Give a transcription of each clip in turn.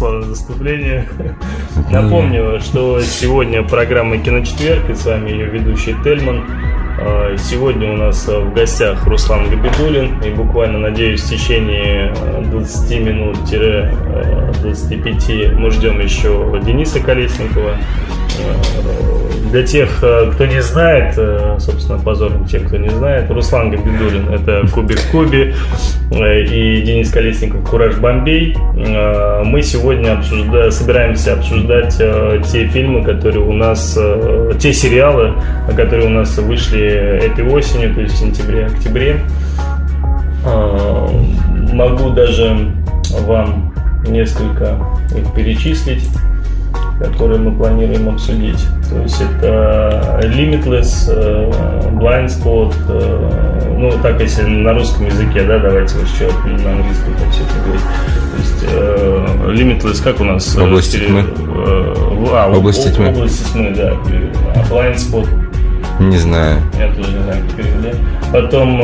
за вступление. Напомню, что сегодня программа «Киночетверг» и с вами ее ведущий Тельман. А, сегодня у нас в гостях Руслан Габидулин и буквально, надеюсь, в течение 20 э, минут-25 э, мы ждем еще Дениса Колесникова. Для тех, кто не знает, собственно, позорно тех, кто не знает, Руслан Габидулин – это Кубик Куби и Денис Колесников «Кураж Бомбей». Мы сегодня обсужда... собираемся обсуждать те фильмы, которые у нас, те сериалы, которые у нас вышли этой осенью, то есть в сентябре-октябре. Могу даже вам несколько их перечислить, которые мы планируем обсудить. То есть это Limitless, э, Blind Spot, э, ну так если на русском языке, да, давайте вот еще на английском так все это говорить. То есть э, Limitless, как у нас? Области тьмы. А, области тьмы. Области тьмы, да. А Blind Spot не знаю. Я тоже не знаю, как перевели. Потом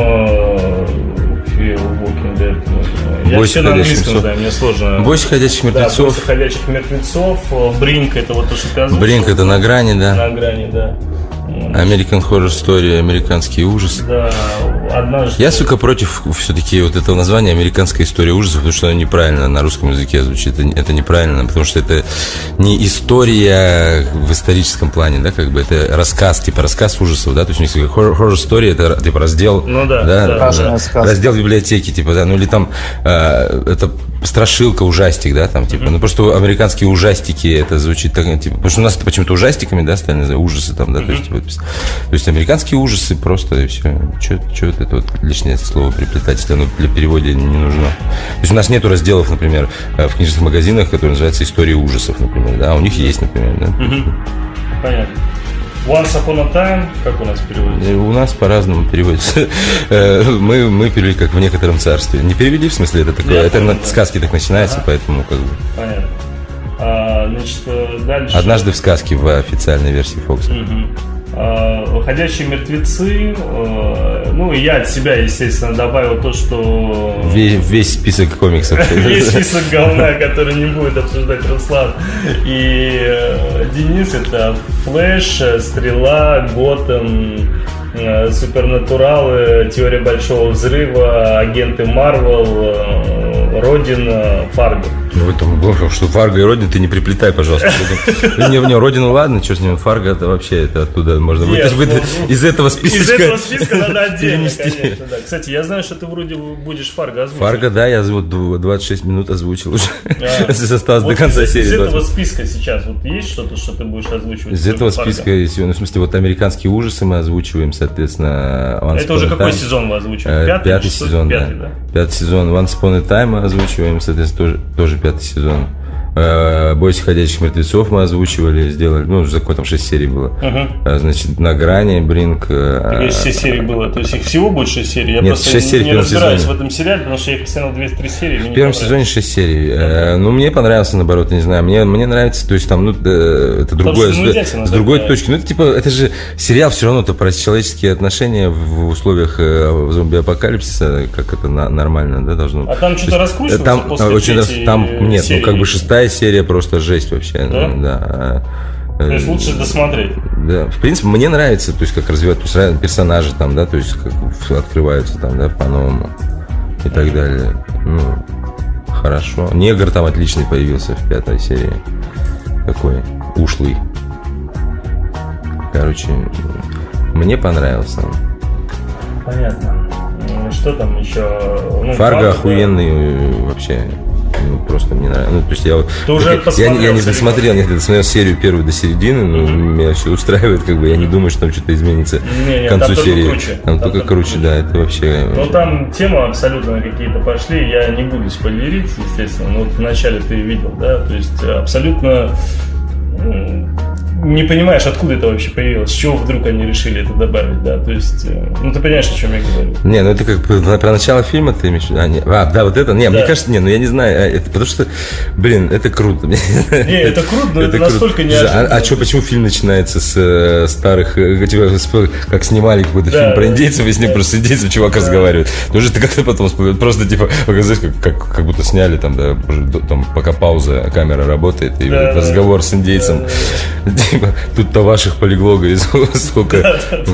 Fear Walking Dead. Я Бойся на английском знаю, мне сложно. Бойся ходячих мертвецов. Да, Бойся ходячих мертвецов. Бринк это вот то, что ты озвучил. Бринк это на грани, да. На грани, да. American Horror Story, американские ужасы. Да, однажды... Я, сука, против все-таки вот этого названия американская история ужасов, потому что оно неправильно на русском языке звучит. Это, это неправильно, потому что это не история в историческом плане, да, как бы. Это рассказ, типа рассказ ужасов, да, то есть у них horror, horror story это типа раздел, ну, да, да, да, да раздел библиотеки, типа, да, ну или там э, это страшилка, ужастик, да, там, типа, mm-hmm. ну, просто американские ужастики, это звучит так, типа, потому что у нас это почему-то ужастиками, да, стали называть, ужасы там, да, mm-hmm. то есть, вот, то есть американские ужасы просто, и все, что вот это вот лишнее слово приплетать, если оно для перевода не нужно. То есть у нас нету разделов, например, э, в книжных магазинах, которые называются «История ужасов», например, да, а у них есть, например, да. Mm-hmm. Понятно. Once Upon a Time, как у нас переводится? У нас по-разному переводится. Э, мы, мы перевели как в некотором царстве. Не перевели, в смысле, это такое, это на сказки так начинается, поэтому как бы... Понятно. А, значит, э, дальше... Однажды в сказке в официальной версии Фокса. Угу. Ходячие мертвецы. Э, ну, и я от себя, естественно, добавил то, что... Весь, весь список комиксов. Весь список говна, который не будет обсуждать Руслан. И Денис это Флэш, Стрела, Готэм, Супернатуралы, Теория Большого Взрыва, Агенты Марвел, Родина, Фарго. Ну, боже, что Фарго и Родина ты не приплетай, пожалуйста. Не, не, Родина, ладно, что с ним, Фарго это вообще, это оттуда можно Нет, вы, ну, из этого списка Из этого списка надо отдельно, конечно, да. Кстати, я знаю, что ты вроде будешь Фарго озвучить. Фарго, да, я вот 26 минут озвучил уже. А, Осталось вот до конца из, серии. Из этого списка сейчас вот есть что-то, что ты будешь озвучивать? Из этого Фарго? списка, ну, в смысле, вот американские ужасы мы озвучиваем, соответственно, Once Это уже какой сезон вы озвучиваете? Э, пятый, пятый сезон, пятый, да. Пятый сезон Upon a Time озвучиваем, соответственно, тоже, тоже пятый сезон. Э, Бойся ходячих мертвецов мы озвучивали, сделали, ну, уже какой там 6 серий было. Угу. Значит, на грани, Бринк. Есть 6 серий было, то есть их всего будет 6 серий? Я Нет, просто 6 серий не, разбираюсь сезоне. в этом сериале, потому что я их посмотрел 2-3 серии. В первом сезоне 6 серий. Угу. Ну, мне понравился, наоборот, не знаю. Мне, мне нравится, то есть там, ну, это другое, с, с другой да. точки. Ну, это типа, это же сериал все равно, это про человеческие отношения в условиях зомби-апокалипсиса, как это нормально, да, должно. А там что-то раскручивается там, после очень, Там, нет, серии. ну, как бы шестая серия просто жесть вообще. Да? Ну, да. То есть лучше досмотреть. Да, в принципе, мне нравится, то есть, как развивают персонажи там, да, то есть, как открываются там, да, по-новому и так далее. Ну, хорошо. Негр там отличный появился в пятой серии. Такой ушлый. Короче, мне понравился. Понятно. Что там еще? Ну, Фарго охуенный вообще ну, просто мне нравится. Ну, то есть я вот... Ты уже я, я не досмотрел, нет, я досмотрел серию первую до середины, но mm-hmm. меня все устраивает, как бы я не думаю, что там что-то изменится не, не, к концу там серии. Круче. Там, там только круче, круче, да, это вообще... Ну, там темы абсолютно какие-то пошли, я не буду спойлерить, естественно, но вот вначале ты видел, да, то есть абсолютно не понимаешь, откуда это вообще появилось, с чего вдруг они решили это добавить, да, то есть, э, ну ты понимаешь, о чем я говорю. Не, ну это как про, начало фильма ты имеешь в виду? А, не, а, да, вот это, не, да. мне кажется, не, ну я не знаю, а, это, потому что, блин, это круто. Не, это круто, но это, это настолько неожиданно. А, а что, почему фильм начинается с э, старых, э, типа, как снимали какой-то да, фильм про индейцев, и с ним да. просто индейцев чувак да. разговаривает. Ну уже ты как-то потом просто, типа, как, как, как будто сняли там, да, там, пока пауза, камера работает, и да, разговор с индейцем. Да, да. Типа, тут-то ваших полегло, говорит, сколько. Да, да.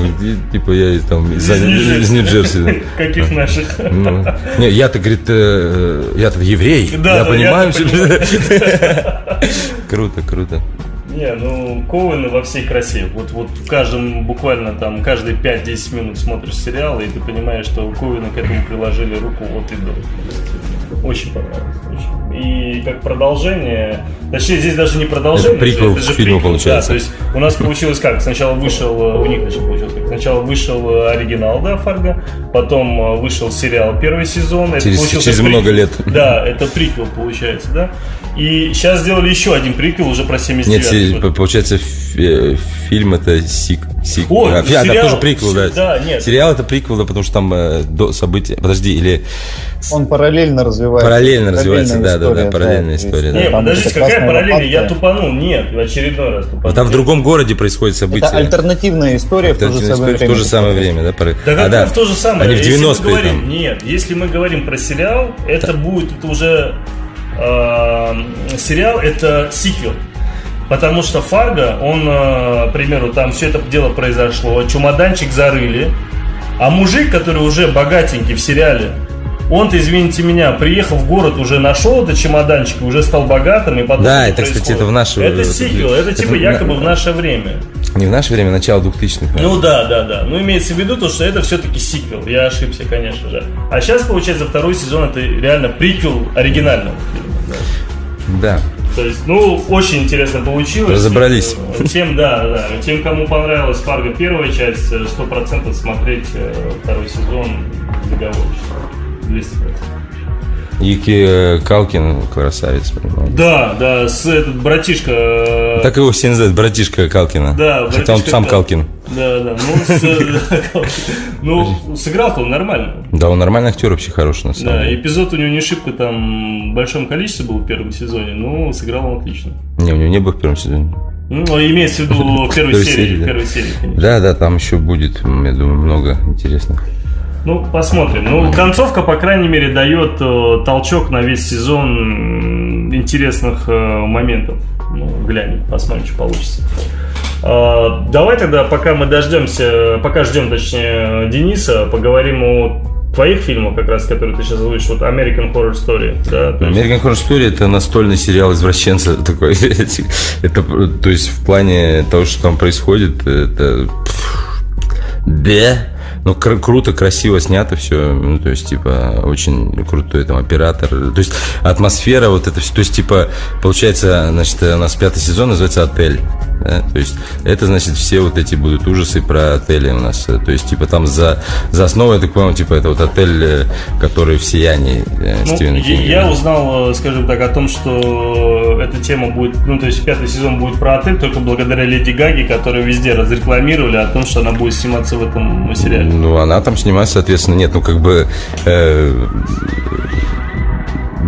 Типа, я там из, из Нью-Джерси. Каких наших? Ну, не, я-то, говорит, э, я-то еврей. Да, я понимаю. Круто, круто. Не, ну Коуэны во всей красе. Вот, вот в каждом, буквально там, каждые 5-10 минут смотришь сериал, и ты понимаешь, что Коуэны к этому приложили руку от и до. Очень понравилось. Очень. И как продолжение, точнее, здесь даже не продолжение. Это приквел это же фильму приквел, получается. Да, то есть у нас получилось как? Сначала вышел, у них значит, получилось как? Сначала вышел оригинал, да, Фарго, потом вышел сериал первый сезон. Через, это через много лет. Да, это приквел получается, да. И сейчас сделали еще один приквел уже про 79 Нет, получается, э, фильм это сик, сик. О, а, сериал, да, тоже приквел, да. да нет. Сериал это приквел, да, потому что там э, до события. Подожди, или. Он параллельно развивается. Параллельно развивается, да, да, да, параллельная да, история. Нет, да. подождите, какая параллельная? Я тупанул. Нет, в очередной раз тупанул. А там в другом городе происходит событие. Это альтернативная история в то же самое время. В то же самое время, да? Да а, да. в то же самое? Они в 90-е там. Нет, если мы говорим про сериал, это будет это уже э, сериал это сиквел. Потому что Фарго, он, э, к примеру, там все это дело произошло, чемоданчик зарыли, а мужик, который уже богатенький в сериале, он-то, извините меня, приехал в город, уже нашел этот чемоданчик, уже стал богатым, и потом... Да, это, происходит. кстати, это в наше время. Это сиквел, это, это типа якобы в наше время. Не в наше время, начало 2000-х. Ну да, да, да. Ну имеется в виду то, что это все-таки сиквел. Я ошибся, конечно же. А сейчас, получается, второй сезон это реально приквел оригинального фильма. Да. То есть, ну, очень интересно получилось. Разобрались. Тем, да, да. Тем, кому понравилась Фарго первая часть, сто процентов смотреть э, второй сезон договор. 200%. Ики э, Калкин красавец, понимаете? Да, да, с этот братишка. Э, так его все называют, братишка Калкина. Да, Хотя он сам Калкин. Да, да. Ну, э, ну сыграл-то он нормально. Да, он нормальный актер вообще хороший, на самом деле. Да, эпизод у него не шибко там в большом количестве был в первом сезоне, но сыграл он отлично. Не, у него не было в первом сезоне. Ну, имеется в виду в первой серии, в первой серии, конечно. Да, да, там еще будет, я думаю, много интересных. Ну, посмотрим. Ну, концовка, по крайней мере, дает э, толчок на весь сезон интересных э, моментов. Ну, глянем, посмотрим, что получится. Э, давай тогда, пока мы дождемся, пока ждем, точнее, Дениса, поговорим о твоих фильмах, как раз, которые ты сейчас озвучишь, вот American Horror Story, да? American Horror Story это настольный сериал извращенца такой. это, то есть в плане того, что там происходит, это... Да, ну, кр- круто, красиво снято все. Ну, то есть, типа, очень крутой там оператор. То есть, атмосфера, вот это все. То есть, типа, получается, значит, у нас пятый сезон называется «Отель». Да? То есть, это, значит, все вот эти будут ужасы про отели у нас. То есть, типа, там за, за основу, я так понимаю, типа, это вот отель, э, который в сиянии э, ну, Стивена Кинга. Я узнал, э, скажем так, о том, что эта тема будет, ну, то есть, пятый сезон будет про отель только благодаря Леди Гаге, которую везде разрекламировали о том, что она будет сниматься в этом сериале. Ну, она там снимается, соответственно, нет, ну, как бы... Э,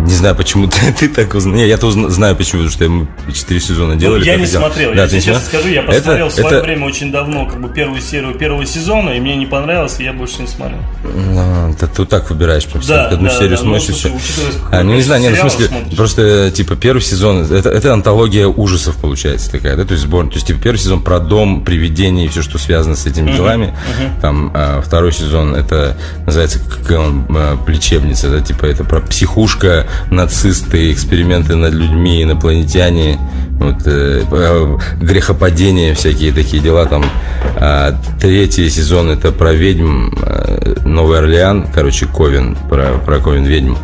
не знаю, почему ты, ты так узнал. Я-то узна, знаю почему, потому что мы 4 сезона ну, делали. Ну, я не делал. смотрел. Да, я тебе честно скажу, я посмотрел это, в свое это... время очень давно, как бы первую серию первого сезона, и мне не понравилось, и я больше не смотрел. Ну, ты, ты так выбираешь просто. Да, одну да, серию да, смотришь, ну, и все. А, ну, не знаю, не, ну, в смысле, смотришь. просто, типа, первый сезон, это, это антология ужасов, получается, такая, да, то есть сбор, то есть, типа, первый сезон про дом, привидения и все, что связано с этими делами. Uh-huh. Там, а, второй сезон, это называется, как он, а, плечебница, да, типа, это про психушка, нацисты, эксперименты, над людьми, инопланетяне, вот, э, грехопадения, всякие такие дела там. А третий сезон это про ведьм, э, Новый Орлеан, короче, Ковен, про, про Ковен ведьм.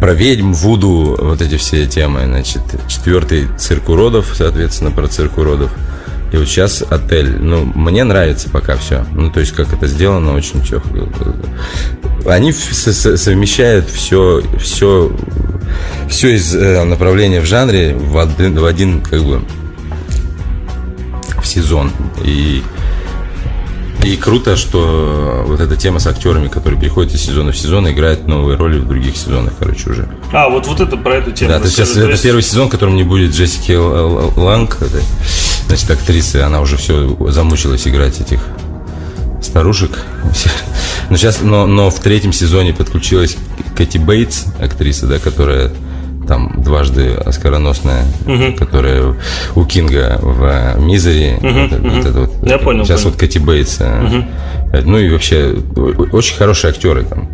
Про ведьм, Вуду, вот эти все темы, значит. Четвертый цирк уродов, соответственно, про цирк уродов. И вот сейчас отель. Ну, мне нравится пока все. Ну, то есть, как это сделано, очень все. Они совмещают все, все, все из э, направления в жанре в один, в один как бы в сезон. И и круто, что вот эта тема с актерами, которые переходят из сезона в сезон, играют новые роли в других сезонах, короче, уже. А, вот, вот это про эту тему. Да, то сейчас это есть... первый сезон, в котором не будет Джессики Ланг, это, значит, актрисы, она уже все замучилась играть этих старушек. Но сейчас, но, но в третьем сезоне подключилась Кэти Бейтс, актриса, да, которая там дважды оскароносная, угу. которая у Кинга в Мизери. Угу, вот, угу. вот это вот. Я понял. Сейчас понял. вот Кэти Бейтс. Угу. Ну и вообще очень хорошие актеры там.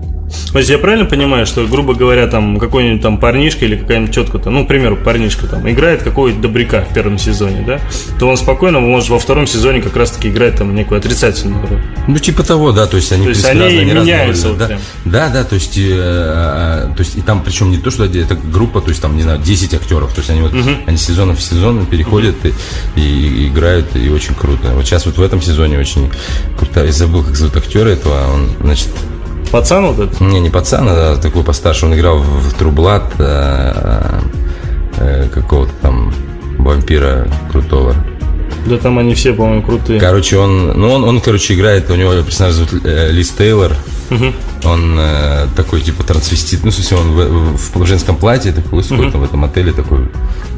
То есть я правильно понимаю, что, грубо говоря, там какой-нибудь там парнишка или какая-нибудь тетка-то, ну, к примеру, парнишка там играет какого-то добряка в первом сезоне, да, то он спокойно может во втором сезоне как раз-таки играть там некую отрицательную роль. Ну, типа того, да, то есть они то есть они разные, меняются. Вот да, да, да, то есть, э, э, то есть и там причем не то, что это группа, то есть там, не знаю, 10 актеров, то есть они вот, угу. они сезон в сезон переходят угу. и, и играют, и очень круто. Вот сейчас вот в этом сезоне очень круто, я забыл, как зовут актера этого, он, значит, Пацан вот этот? Не, не пацан, а такой постарше. Он играл в, Трублат э, э, какого-то там вампира крутого. Да там они все, по-моему, крутые. Короче, он, ну он, он, короче, играет, у него персонаж зовут э, Лиз Тейлор. Угу. Он э, такой, типа, трансвестит. Ну, смысле, он в, в, в женском платье такой, угу. там в этом отеле такой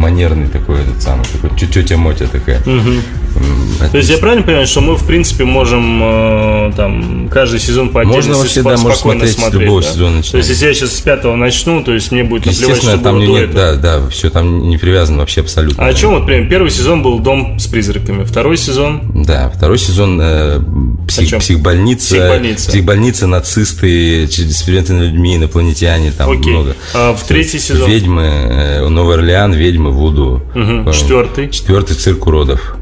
манерный такой, этот самый, такой, тетя Мотя такая. Угу. То есть я правильно понимаю, что мы, в принципе, можем э, там каждый сезон по отдельности Можно вообще, да, можно смотреть, смотреть любого да? сезона начинать. То есть если я сейчас с пятого начну, то есть мне будет наплевать, что там было нет, Да, да, все там не привязано вообще абсолютно. А о чем вот, например, первый сезон был «Дом с призраками», второй сезон? Да, второй сезон э, псих, психбольница, психбольница, психбольница, нацисты, эксперименты над людьми, инопланетяне, там Окей. много. А в третий сезон? Ведьмы, э, Новый Орлеан, ведьмы, Вуду. Угу. Четвертый? Четвертый цирк уродов.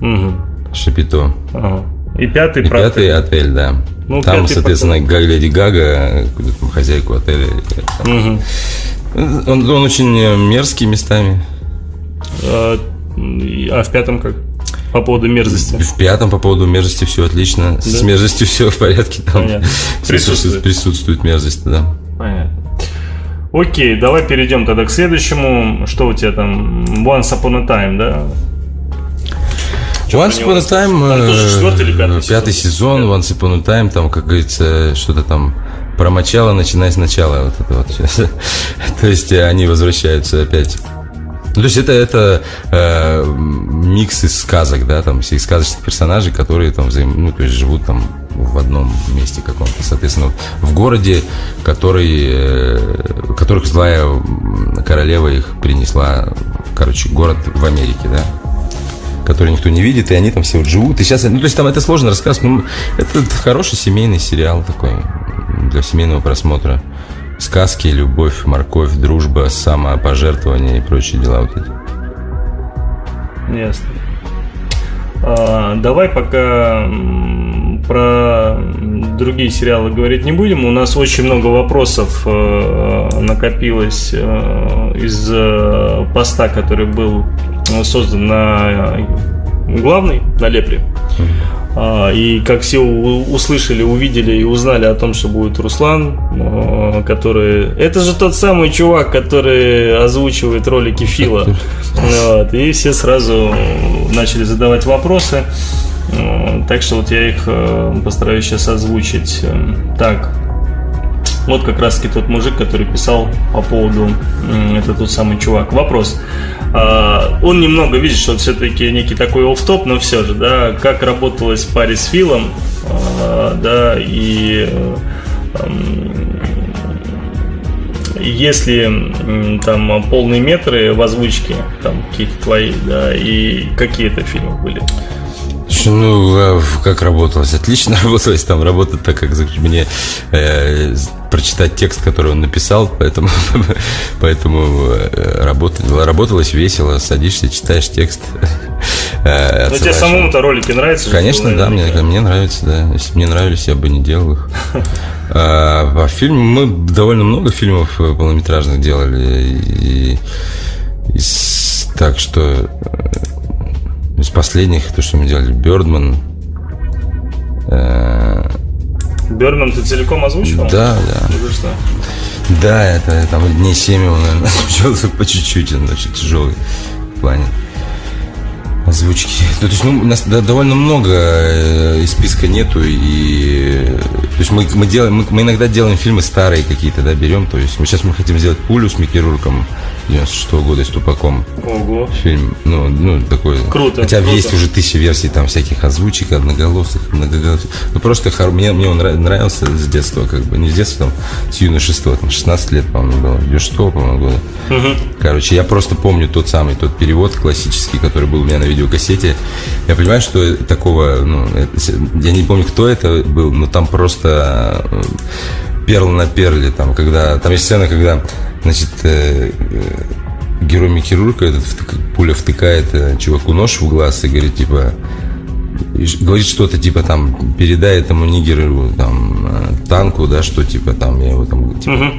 Угу. Шапито. Ага. И пятый, И пятый отель, да. Ну, там, соответственно, потом. Леди Гага, хозяйку отеля. Угу. Он, он очень мерзкий местами. А, а в пятом как? По поводу мерзости. В пятом по поводу мерзости все отлично. Да? С мерзостью все в порядке. Там присутствует. присутствует мерзость, да. Понятно. Окей, давай перейдем тогда к следующему. Что у тебя там? Once Upon a Time, да? Once Upon a Time, или пятый, пятый сезон, сезон Once Upon a Time, там, как говорится, что-то там про начало, начиная сначала. Вот это вот. То есть они возвращаются опять то есть это, это э, микс из сказок, да, там, всех сказочных персонажей, которые там взаим, ну, то есть живут там в одном месте каком-то, соответственно, в городе, который, э, которых злая королева их принесла, короче, город в Америке, да, который никто не видит, и они там все вот живут. И сейчас, ну, то есть там это сложно рассказывать, но это хороший семейный сериал такой для семейного просмотра сказки, любовь, морковь, дружба, самопожертвование и прочие дела вот эти. Ясно. А, давай пока про другие сериалы говорить не будем. У нас очень много вопросов э, накопилось э, из э, поста, который был создан на главной, на Лепре. А, и как все услышали, увидели и узнали о том, что будет Руслан, который... Это же тот самый чувак, который озвучивает ролики Фила. Вот. И все сразу начали задавать вопросы. Так что вот я их э, постараюсь сейчас озвучить. Так, вот как раз таки тот мужик, который писал по поводу, это тот самый чувак. Вопрос. А, он немного видит, что все-таки некий такой оф-топ, но все же, да, как работалось в паре с Филом, а, да, и если там полные метры в озвучке, там какие-то твои, да, и какие это фильмы были? Ну, а как работалось? Отлично работалось. Там работать так, как мне э, прочитать текст, который он написал, поэтому, поэтому э, работало, работалось весело. Садишься, читаешь текст. Э, Но тебе самому-то ролики нравятся? Конечно, да, мне, мне нравится, да. Если бы мне нравились, я бы не делал их. А, а фильм, мы довольно много фильмов э, полнометражных делали. И, и, так что из последних, то, что мы делали, Бёрдман. Э, Бёрдман ты целиком озвучивал? Да, да. Ну? Да, это там дней 7 он, наверное, по чуть-чуть, он очень тяжелый в плане Озвучки. То есть, ну, у нас довольно много э, из списка нету, и то есть мы, мы делаем, мы, мы иногда делаем фильмы старые какие-то, да, берем. То есть мы сейчас мы хотим сделать пулю с Микки Рурком 96 -го года с Тупаком. Ого. Фильм, ну, ну такой. Круто. Хотя круто. есть уже тысячи версий там всяких озвучек, одноголосых, многоголосых. Ну просто хор... мне, мне он нравился с детства, как бы, не с детства, там, с юношества, там, 16 лет, по-моему, было, 96 по-моему, года. Угу. Короче, я просто помню тот самый, тот перевод классический, который был у меня на видеокассете. Я понимаю, что такого, ну, это, я не помню, кто это был, но там просто э, перл на перле, там, когда, там есть сцена, когда, значит, э, э, герой Микки Рурка, этот пуля втыкает э, чуваку нож в глаз и говорит, типа, говорит что-то типа там передай этому нигеру там э, танку да что типа там я его там типа,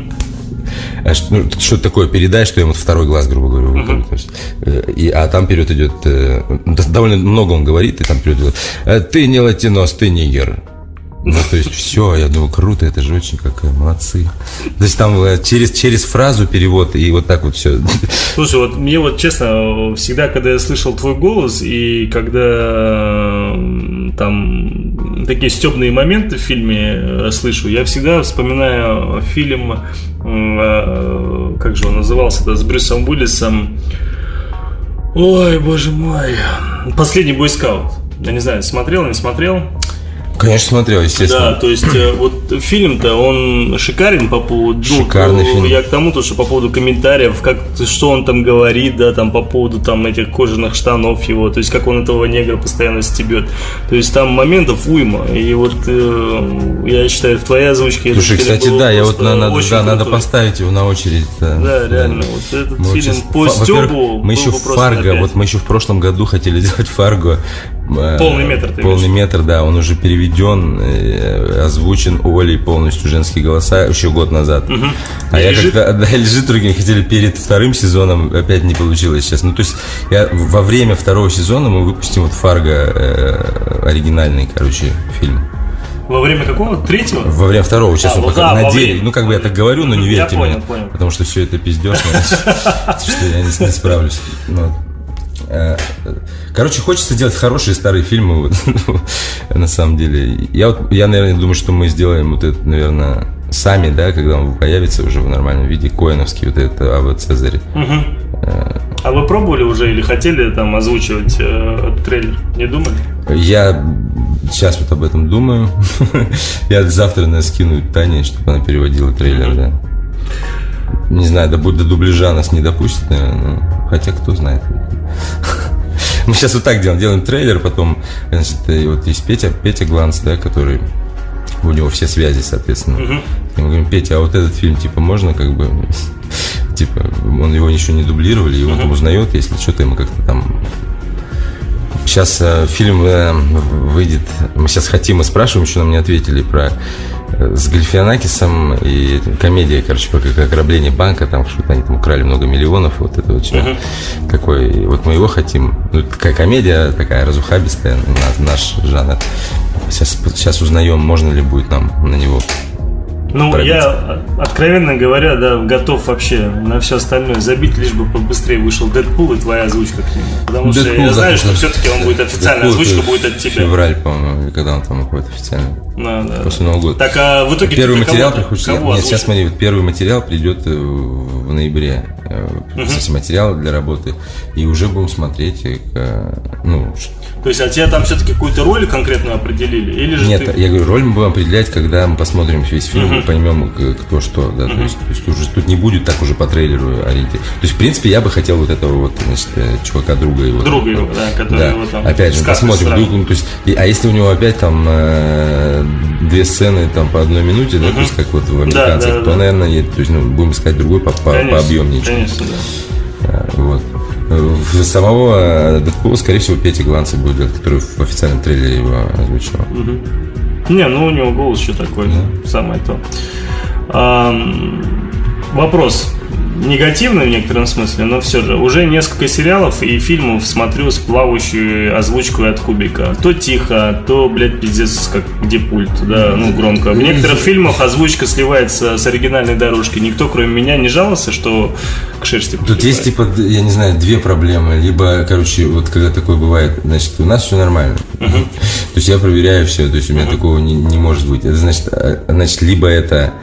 что, ну, что такое передай, что ему второй глаз, грубо говоря, выколю. То есть, э, и, а там вперед идет, э, довольно много он говорит, и там вперед идет, «Э, ты не латинос, ты нигер. Ну, то есть, все, я думаю, круто, это же очень какая, молодцы. То есть, там э, через, через фразу перевод, и вот так вот все. Слушай, вот мне вот честно, всегда, когда я слышал твой голос, и когда м, там такие стебные моменты в фильме э, слышу, я всегда вспоминаю фильм, э, как же он назывался-то, с Брюсом Уиллисом. Ой, боже мой. Последний бойскаут. Я не знаю, смотрел, не смотрел. Конечно, смотрел, естественно. Да, то есть э, вот фильм-то он шикарен по поводу. ну, Шикарный э, фильм. Я к тому, то, что по поводу комментариев, как что он там говорит, да, там по поводу там этих кожаных штанов его, то есть как он этого негра постоянно стебет. То есть там моментов уйма. И вот э, я считаю, в твоей озвучке. Слушай, фильм кстати, да, я вот на- надо, да, надо поставить его на очередь. Да, Да, реально, вот этот Мы фильм щас- по стебу Мы еще Фарго, вот мы еще в прошлом году хотели сделать Фарго. Э, Полный метр, ты Полный имеешь? метр, да, он уже переведен, э, озвучен Олей полностью женские голоса еще год назад. А И я лежит? как-то, да, лежит другим хотели перед вторым сезоном, опять не получилось сейчас. Ну, то есть, я, во время второго сезона мы выпустим вот Фарго э, оригинальный, короче, фильм. Во время какого? Третьего? Во время второго, сейчас А, он вот пока да, надеюсь. время. Ну, как бы я так говорю, но не Я верьте понял, мне. понял. Потому что все это пиздешь, что я не не справлюсь. Ну, э, Короче, хочется делать хорошие старые фильмы, вот, на самом деле. Я, вот, я, наверное, думаю, что мы сделаем вот это, наверное, сами, да, когда он появится уже в нормальном виде, Коиновский, вот это Ава Цезарь. А вы пробовали уже или хотели там озвучивать э, трейлер? Не думали? Я сейчас вот об этом думаю. Я завтра, наверное, скину Тане, чтобы она переводила трейлер, да. Не знаю, до, до дубляжа нас не допустит, наверное. но- Хотя кто знает. Мы сейчас вот так делаем. Делаем трейлер, потом, значит, вот есть Петя, Петя Гланс, да, который у него все связи, соответственно. И мы говорим, Петя, а вот этот фильм, типа, можно как бы, типа, он его еще не дублировали, и он там узнает, если что-то ему как-то там Сейчас э, фильм э, выйдет. Мы сейчас хотим и спрашиваем, еще нам не ответили про с Гальфианакисом и комедия, короче, про как ограбление банка, там что-то они там украли много миллионов, вот это вот все. Такой, и вот мы его хотим. Ну, такая комедия, такая разухабистая, на- наш жанр. Сейчас, сейчас узнаем, можно ли будет нам на него Ну, Пробиться. я, откровенно говоря, да, готов вообще на все остальное забить, лишь бы побыстрее вышел Дэдпул и твоя озвучка к нему. Потому что Дэдпул, я знаю, что все-таки он будет официальная Дэдпул озвучка будет от тебя. Февраль, по-моему, когда он там выходит официально. Да, да, После. Нового года. Так, а в итоге Первый материал кого- приходит. кого Нет, сейчас смотри, вот первый материал придет э, в ноябре. э, Кстати, материал для работы. И уже будем смотреть, э, ну, То есть, а тебе там все-таки какую-то роль конкретную определили? Или же нет, ты... я говорю, роль мы будем определять, когда мы посмотрим весь фильм и поймем, кто что, да, то, есть, то есть уже тут не будет так уже по трейлеру ориентир. То есть, в принципе, я бы хотел вот этого вот, значит, э, чувака друга его. Друга его, да, который Да. его там Опять же, посмотрим, вдруг, ну, то есть, и- а если у него опять там э, две сцены там по одной минуте, да, то есть как вот в американцах, да, то, да. наверное, нет, то есть, ну, будем искать другой по, по, Конечно, чуть. Конечно, да. Э, Вот. В самого Дэдпула, скорее всего, Петя Гланца будет делать, который в официальном трейлере его озвучил. Не, ну у него голос еще такой, самое то. Ам, вопрос. Негативно в некотором смысле, но все же уже несколько сериалов и фильмов смотрю с плавающей озвучкой от Кубика. То тихо, то, блядь, пиздец, как где пульт, да, ну громко. В некоторых фильмах озвучка сливается с оригинальной дорожки. Никто, кроме меня, не жаловался, что к шерсти Тут есть, типа, я не знаю, две проблемы. Либо, короче, вот когда такое бывает, значит, у нас все нормально. Uh-huh. То есть я проверяю все, то есть у меня uh-huh. такого не, не может быть. Это значит, а, значит, либо это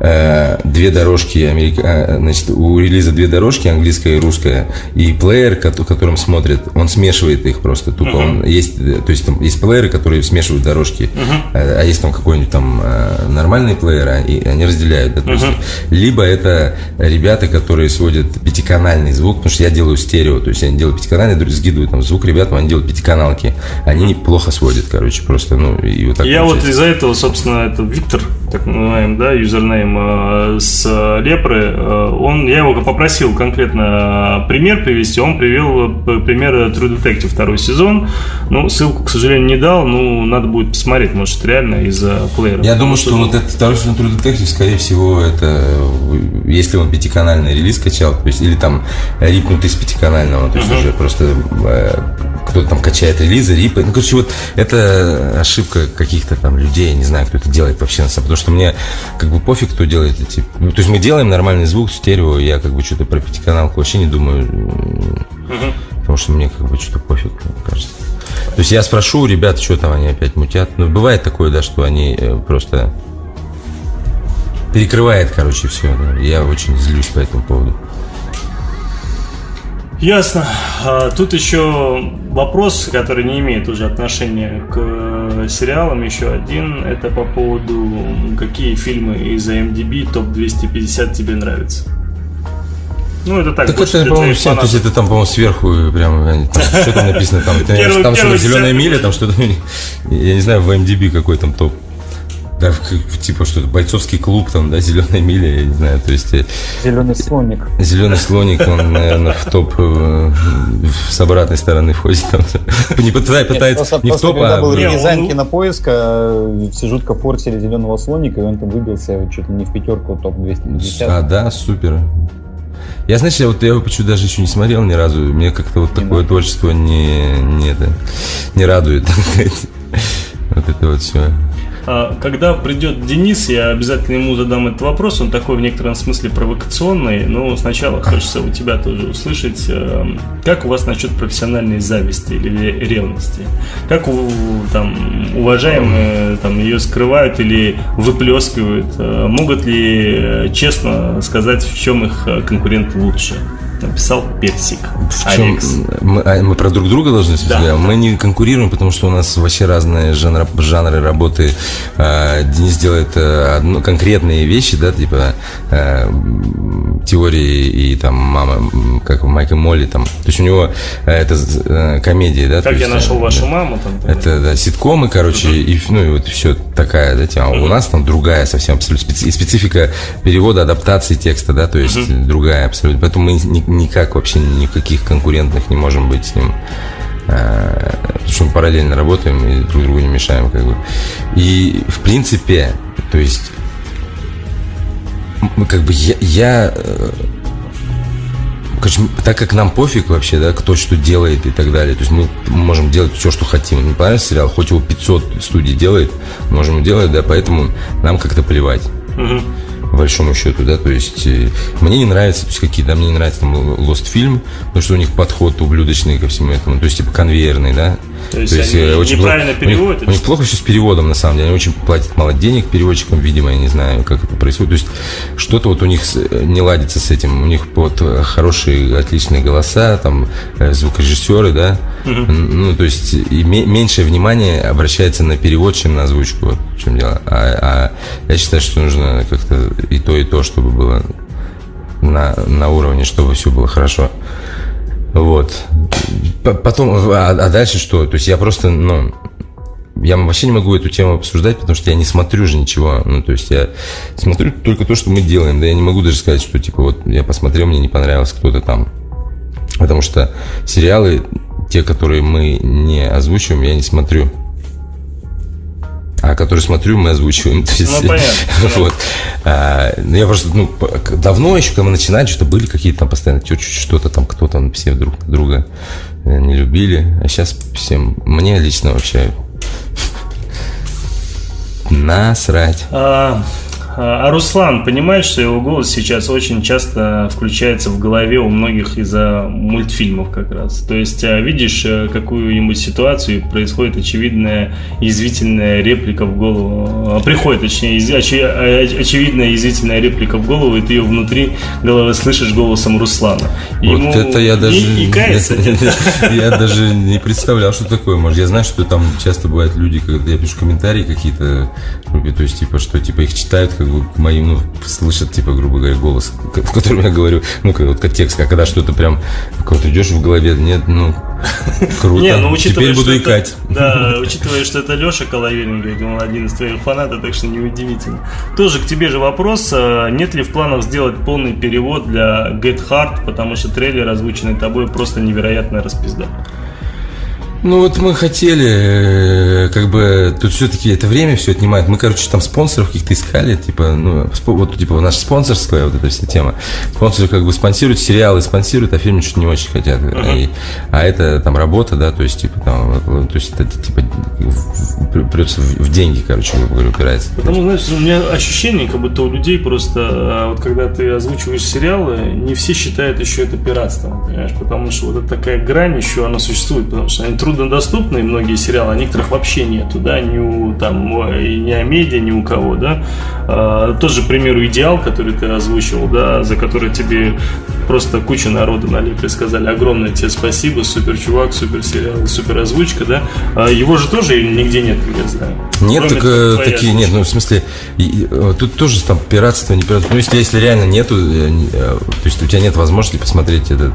две дорожки, Америка, э, значит, у релиза две дорожки, английская и русская, и плеер, которым смотрит, он смешивает их просто тупо. Uh-huh. Он есть, то есть там есть плееры, которые смешивают дорожки, uh-huh. а, есть там какой-нибудь там нормальный плеер, а, и они разделяют. Да, uh-huh. Либо это ребята, которые сводят пятиканальный звук, потому что я делаю стерео, то есть я делаю пятиканальный, сгидываю там звук ребятам, они делают пятиканалки, они плохо сводят, короче, просто, ну, и вот так. Я получается. вот из-за этого, собственно, это Виктор, так называемый, да, юзернейм Э, с Лепры, э, он, я его попросил конкретно пример привести, он привел э, пример True Detective второй сезон, ну, ссылку, к сожалению, не дал, ну, надо будет посмотреть, может, реально из-за плеера. Я думаю, что вот этот второй сезон True Detective, скорее всего, это, если он пятиканальный релиз качал, то есть, или там рипнутый из пятиканального, то есть uh-huh. уже просто кто-то там качает релизы, рипы. Ну, короче, вот это ошибка каких-то там людей, я не знаю, кто это делает вообще на самом потому что мне как бы пофиг, кто делает эти... Ну, то есть мы делаем нормальный звук, стерео, я как бы что-то про пятиканалку вообще не думаю, угу. потому что мне как бы что-то пофиг, мне кажется. То есть я спрошу у ребят, что там они опять мутят. Ну, бывает такое, да, что они э, просто перекрывает, короче, все. Да. Я очень злюсь по этому поводу. Ясно. А, тут еще вопрос, который не имеет уже отношения к э, сериалам, еще один. Это по поводу, какие фильмы из IMDb топ-250 тебе нравятся. Ну, это так. Так это, по-моему, все, то есть это там, по-моему, сверху прям, там, что там написано, там, там что-то зеленая миля, там что-то, я не знаю, в IMDb какой там топ. Да, типа что-то бойцовский клуб, там, да, зеленая миля, я не знаю, то есть... Э, Зеленый слоник. Зеленый слоник, он, наверное, в топ э, с обратной стороны входит. Там. Не пытается, пытается не в топ, а... был редизайн кинопоиска, э, все жутко форсили зеленого слоника, и он там выбился чуть ли не в пятерку топ-250. А, да, супер. Я, знаешь, я вот я почему даже еще не смотрел ни разу. Мне как-то вот такое творчество не, не, это, не радует. Вот это вот все. А, когда придет Денис, я обязательно ему задам этот вопрос. Он такой в некотором смысле провокационный, но сначала хочется у тебя тоже услышать, э, как у вас насчет профессиональной зависти или ревности? Как у, там, уважаемые там, ее скрывают или выплескивают? Э, могут ли э, честно сказать, в чем их конкурент лучше? Написал Персик. В мы, а, мы про друг друга должны сказать? Да, мы не конкурируем, потому что у нас вообще разные жанры, жанры работы. А, Денис делает а, одно, конкретные вещи, да, типа а, теории и там мама, как Майк и Молли, там. То есть у него а, это а, комедия, да. Как я есть, нашел вашу да, маму там. Это да, ситкомы, короче, uh-huh. и ну и вот все такая, да, тема. Uh-huh. У нас там другая совсем абсолютно и специфика перевода, адаптации текста, да, то есть uh-huh. другая абсолютно. Поэтому мы не, никак вообще никаких конкурентных не можем быть с ним. А, потому что мы параллельно работаем и друг другу не мешаем, как бы. И в принципе, то есть, как бы я, я э, так как нам пофиг вообще, да, кто что делает и так далее. То есть мы можем делать все, что хотим. Не понравился сериал, хоть его 500 студий делает, можем делать, да, поэтому нам как-то плевать. Угу по большому счету, да, то есть э, мне не нравится, то есть какие, да, мне не нравится там Lost фильм, потому что у них подход ублюдочный ко всему этому, то есть типа конвейерный, да. То есть, то есть они э, очень неправильно плохо, переводят? У них, у них плохо все с переводом, на самом деле, они очень платят мало денег переводчикам, видимо, я не знаю, как это происходит, то есть что-то вот у них э, не ладится с этим, у них вот хорошие, отличные голоса, там, звукорежиссеры, да, угу. ну, то есть и меньшее внимание обращается на перевод, чем на озвучку, вот в чем дело. А, а я считаю, что нужно как-то и то, и то, чтобы было на, на уровне, чтобы все было хорошо. Вот. Потом, а, а дальше что? То есть я просто, ну, я вообще не могу эту тему обсуждать, потому что я не смотрю же ничего. Ну, то есть я смотрю только то, что мы делаем. Да я не могу даже сказать, что типа вот я посмотрел, мне не понравился кто-то там. Потому что сериалы, те, которые мы не озвучиваем, я не смотрю. А который смотрю, мы озвучиваем. То есть, Ну, понятно. Вот. А, ну, я просто, ну, давно еще, когда мы начинали, что-то были какие-то там постоянно чуть-чуть что-то там, кто-то там все друг друга э, не любили. А сейчас всем, мне лично вообще насрать. А, а а Руслан понимает, что его голос сейчас очень часто включается в голове у многих из-за мультфильмов как раз. То есть а, видишь э, какую-нибудь ситуацию, и происходит очевидная язвительная реплика в голову. А, Приходит, точнее, очи- очевидная язвительная реплика в голову, и ты ее внутри головы слышишь голосом Руслана. И Вот ему это я даже... И, и кается. Я даже не представлял, что такое может. Я знаю, что там часто бывают люди, когда я пишу комментарии какие-то, то есть, типа, что, типа, их читают, как моим, ну, слышат, типа, грубо говоря, голос, в котором я говорю, ну, как, вот, как текст, а когда что-то прям, кого-то идешь в голове, нет, ну, круто. Не, ну учитывая, Теперь буду что это- икать. да, учитывая, что это Леша Коловеренко, он один из твоих фанатов, так что неудивительно. Тоже к тебе же вопрос, а, нет ли в планах сделать полный перевод для Get Hard, потому что трейлер, озвученный тобой, просто невероятная распизда. Ну вот мы хотели, э, как бы, тут все-таки это время все отнимает. Мы, короче, там спонсоров каких-то искали, типа, ну, вот, типа, наша спонсорская вот эта вся тема. Спонсоры как бы спонсируют сериалы, спонсируют, а фильмы что-то не очень хотят. И- а это там работа, да, то есть, типа, там, то есть, это, типа, придется в, в деньги, короче, грубо говоря, упирается. Потому, знаешь, у меня ощущение, как будто у людей просто, а, вот когда ты озвучиваешь сериалы, не все считают еще это пиратством, понимаешь? Потому что вот эта такая грань еще, она существует, потому что они труднодоступны, многие сериалы, а некоторых вообще нету, да, ни у, там, ни о медиа, ни у кого, да. А, тот же, к примеру, «Идеал», который ты озвучил, да, за который тебе просто куча народу на Липре сказали огромное тебе спасибо, супер чувак, супер сериал, супер озвучка, да. А его же тоже нигде нет, как я знаю. Нет, Кроме так, э, такие, нет, ну, в смысле, и- и, э, тут тоже там пиратство, не пиратство. Ну, если, если реально нету, э, то есть у тебя нет возможности посмотреть этот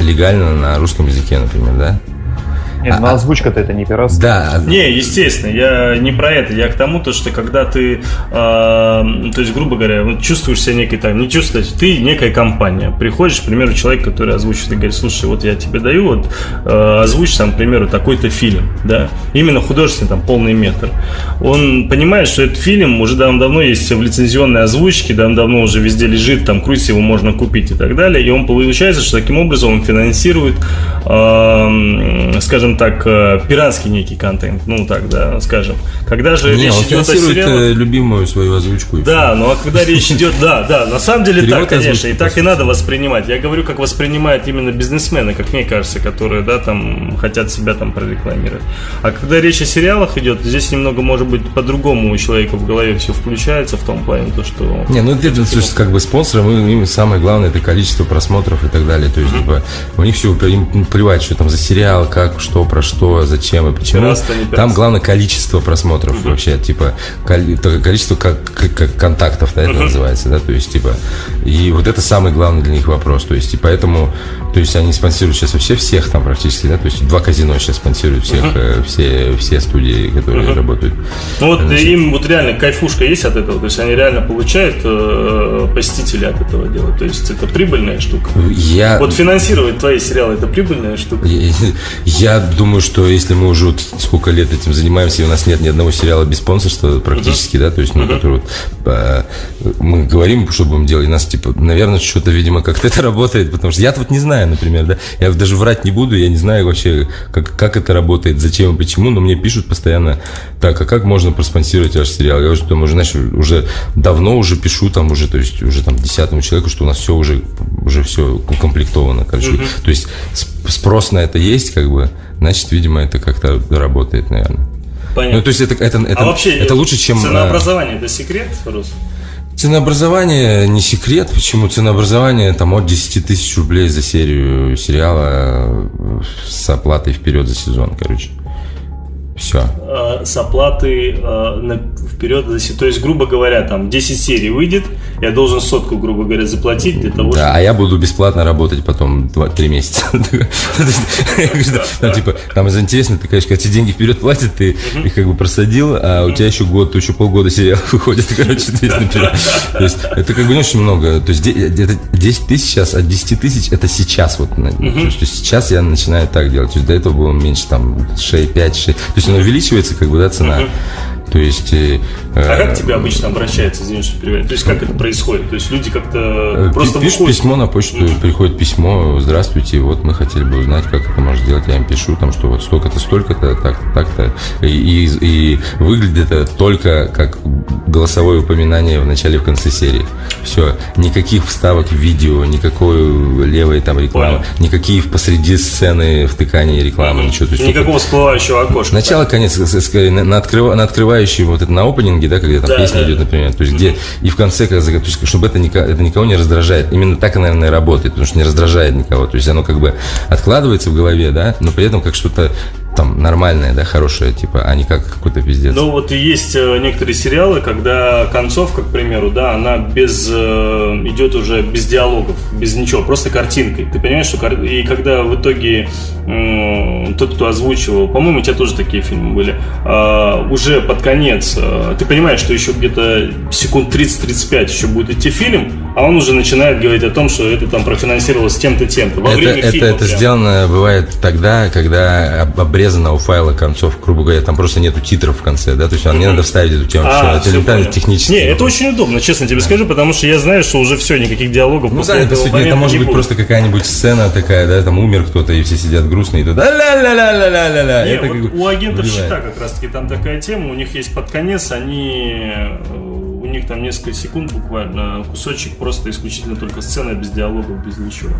легально на русском языке, например, да? Нет, ну озвучка-то это не пиратство. Да, Не, естественно, я не про это, я к тому, то, что когда ты, э, то есть, грубо говоря, вот чувствуешь себя некой, там, не чувствуешь, ты некая компания, приходишь, к примеру, человек, который озвучит и говорит, слушай, вот я тебе даю, вот, э, озвучь, там, к примеру, такой-то фильм, да, именно художественный, там, полный метр. Он понимает, что этот фильм уже давно есть в лицензионной озвучке, давно уже везде лежит, там, крутится, его можно купить и так далее, и он получается, что таким образом он финансирует, э, скажем так, э, пиратский некий контент, ну так, да, скажем. Когда же не, речь он идет о финансирует сериалах... э, любимую свою озвучку. Да, ну а когда речь идет, да, да, на самом деле Перевод так, конечно, и так и надо воспринимать. Я говорю, как воспринимают именно бизнесмены, как мне кажется, которые, да, там хотят себя там прорекламировать. А когда речь о сериалах идет, здесь немного, может быть, по-другому у человека в голове все включается в том плане, то что... Не, ну это, слушай, как бы спонсорам им, им самое главное это количество просмотров и так далее. То есть, типа, у них все им плевать, что там за сериал, как, что, про что, зачем и почему. Там главное количество просмотров вообще, типа, количество как, как- контактов, да, это называется, да, то есть, типа, и вот это самый главный для них вопрос, то есть, и поэтому, то есть, они спонсируют сейчас вообще всех там практически, да, то есть, два казино сейчас спонсируют всех, э, все, все студии, которые работают. Ну вот им вот реально кайфушка есть от этого, то есть они реально получают э, посетителей от этого дела, то есть это прибыльная штука. Я... Вот финансировать твои сериалы это прибыльная штука. Я- Я думаю, что если мы уже вот сколько лет этим занимаемся, и у нас нет ни одного сериала без спонсорства практически, да, то есть, ну, который вот, э, мы говорим, что будем делать, и нас, типа, наверное, что-то, видимо, как-то это работает, потому что я вот не знаю, например, да, я даже врать не буду, я не знаю вообще, как, как это работает, зачем и почему, но мне пишут постоянно, так, а как можно проспонсировать ваш сериал? Я уже думаю, уже, знаешь, уже давно уже пишу там уже, то есть, уже там десятому человеку, что у нас все уже, уже все укомплектовано, короче, то есть, сп- спрос на это есть, как бы, значит, видимо, это как-то работает, наверное. Понятно. Ну, то есть это, это, это, а вообще, это лучше, чем... а, ценообразование это секрет, Рус? Ценообразование не секрет. Почему ценообразование там от 10 тысяч рублей за серию сериала с оплатой вперед за сезон, короче. Все. Э, с оплатой э, вперед, то есть, грубо говоря, там 10 серий выйдет, я должен сотку, грубо говоря, заплатить для того, Да, а я буду бесплатно работать потом 2-3 месяца. Там типа, там из интересно, ты, конечно, тебе деньги вперед платят, ты их как бы просадил, а у тебя еще год, еще полгода сериал выходит, короче, то есть, например. То есть это как бы не очень много. То есть это 10 тысяч сейчас, от 10 тысяч это сейчас вот. То есть сейчас я начинаю так делать. То есть до этого было меньше, там, 6, 5, 6. То есть увеличивается, как бы, да, цена. То есть... э, А как к тебе обычно обращаются, извини, что перебиваю? То есть как это происходит? То есть люди как-то Э, просто пи- Пишешь выходят- письмо на почту, приходит письмо, здравствуйте, вот мы хотели бы узнать, как это можно сделать, я им пишу, там, что вот столько-то, столько-то, так, так-то, и, и- и выглядит это только как голосовое упоминание в начале и в конце серии. Все, никаких вставок в видео, никакой левой там рекламы, Понял. никакие посреди сцены втыкания рекламы, ничего. То есть Никакого всплывающего окошка. Начало, конец, с- с- на, открыва- на открывающий вот это на опенинге, да, когда там Да, песня да. идет, например, то есть где и в конце, когда, то есть, чтобы это, ника- это никого не раздражает. Именно так, наверное, и работает, потому что не раздражает никого. То есть оно как бы откладывается в голове, да, но при этом как что-то там нормальное, да, хорошее, типа, а не как какой-то пиздец. Ну вот и есть э, некоторые сериалы, когда концовка, к примеру, да, она без э, идет уже без диалогов, без ничего, просто картинкой. Ты понимаешь, что и когда в итоге тот, кто озвучивал, по-моему, у тебя тоже такие фильмы были, а, уже под конец, э, ты понимаешь, что еще где-то секунд 30-35 еще будет идти фильм, а он уже начинает говорить о том, что это там профинансировалось тем-то, тем-то. Во это, время это, фильма. это прям. сделано бывает тогда, когда об- обрезано у файла концов, грубо говоря, там просто нету титров в конце, да, то есть мне надо вставить эту тему. А, всё, это элементарно технически. Не, это очень удобно, честно тебе скажу, потому что я знаю, что уже все, никаких диалогов Ну да, это, суть, это может быть будет. просто какая-нибудь сцена такая, да, там умер кто-то, и все сидят грустные, и тут ля-ля-ля-ля-ля-ля-ля. Не, Это вот как у агентов убивает. щита как раз таки там такая тема, у них есть под конец, они э, них там несколько секунд буквально кусочек просто исключительно только сцена без диалогов, без ничего.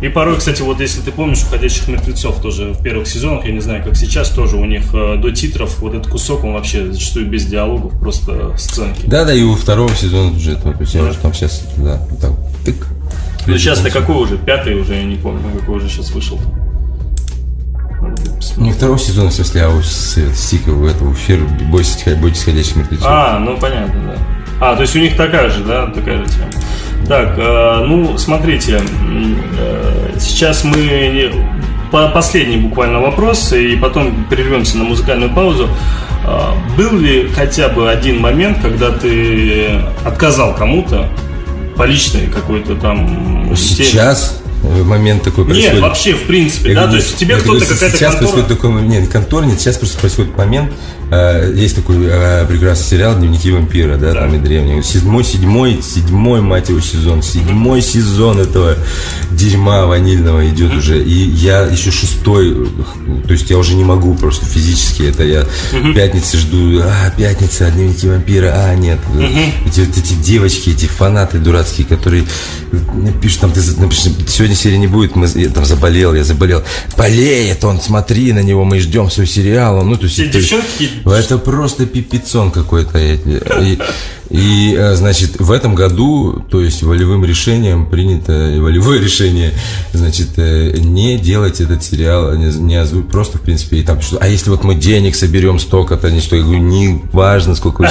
И порой, кстати, вот если ты помнишь, у «Ходячих мертвецов» тоже в первых сезонах, я не знаю, как сейчас, тоже у них э, до титров вот этот кусок, он вообще зачастую без диалогов, просто сценки. Да, да, и у второго сезона уже, то есть уже там сейчас, да, вот так, тык. Ну сейчас-то какой уже? Пятый уже, я не помню, какой уже сейчас вышел. Посмотреть. Не второго сезона, в смысле, а у сиквел этого эфира «Бойтесь, бойтесь ходячих мертвецов». А, ну понятно, да. А, то есть у них такая же, да, такая же тема. Так, э, ну, смотрите, э, сейчас мы последний буквально вопрос, и потом прервемся на музыкальную паузу. Э, Был ли хотя бы один момент, когда ты отказал кому-то по личной какой-то там теме? Сейчас э, момент такой происходит. Нет, вообще, в принципе, Я да, говорю, то есть тебе кто-то какая-то сейчас контора... происходит такой момент, нет, контор нет, сейчас просто происходит момент, э, есть такой э, прекрасный сериал «Дневники вампира», да, Да. там и древний, седьмой, седьмой, седьмой, мать его, сезон, седьмой сезон этого дерьма ванильного идет уже, и я еще шестой, то есть я уже не могу просто физически, это я пятницы жду, а, пятница, «Дневники вампира», а, нет, эти, вот эти девочки, эти фанаты дурацкие, которые пишут, там, ты напишешь, сегодня серии не будет, мы, я там заболел, я заболел. Болеет он, смотри на него, мы ждем свой сериал. Ну, то есть, Все то есть, девчонки это просто пипецон какой-то. И, э, значит, в этом году, то есть, волевым решением принято, волевое решение, значит, э, не делать этот сериал, не, не озву- просто, в принципе, и там, что, а если вот мы денег соберем столько-то, не что, я говорю, не важно, сколько вы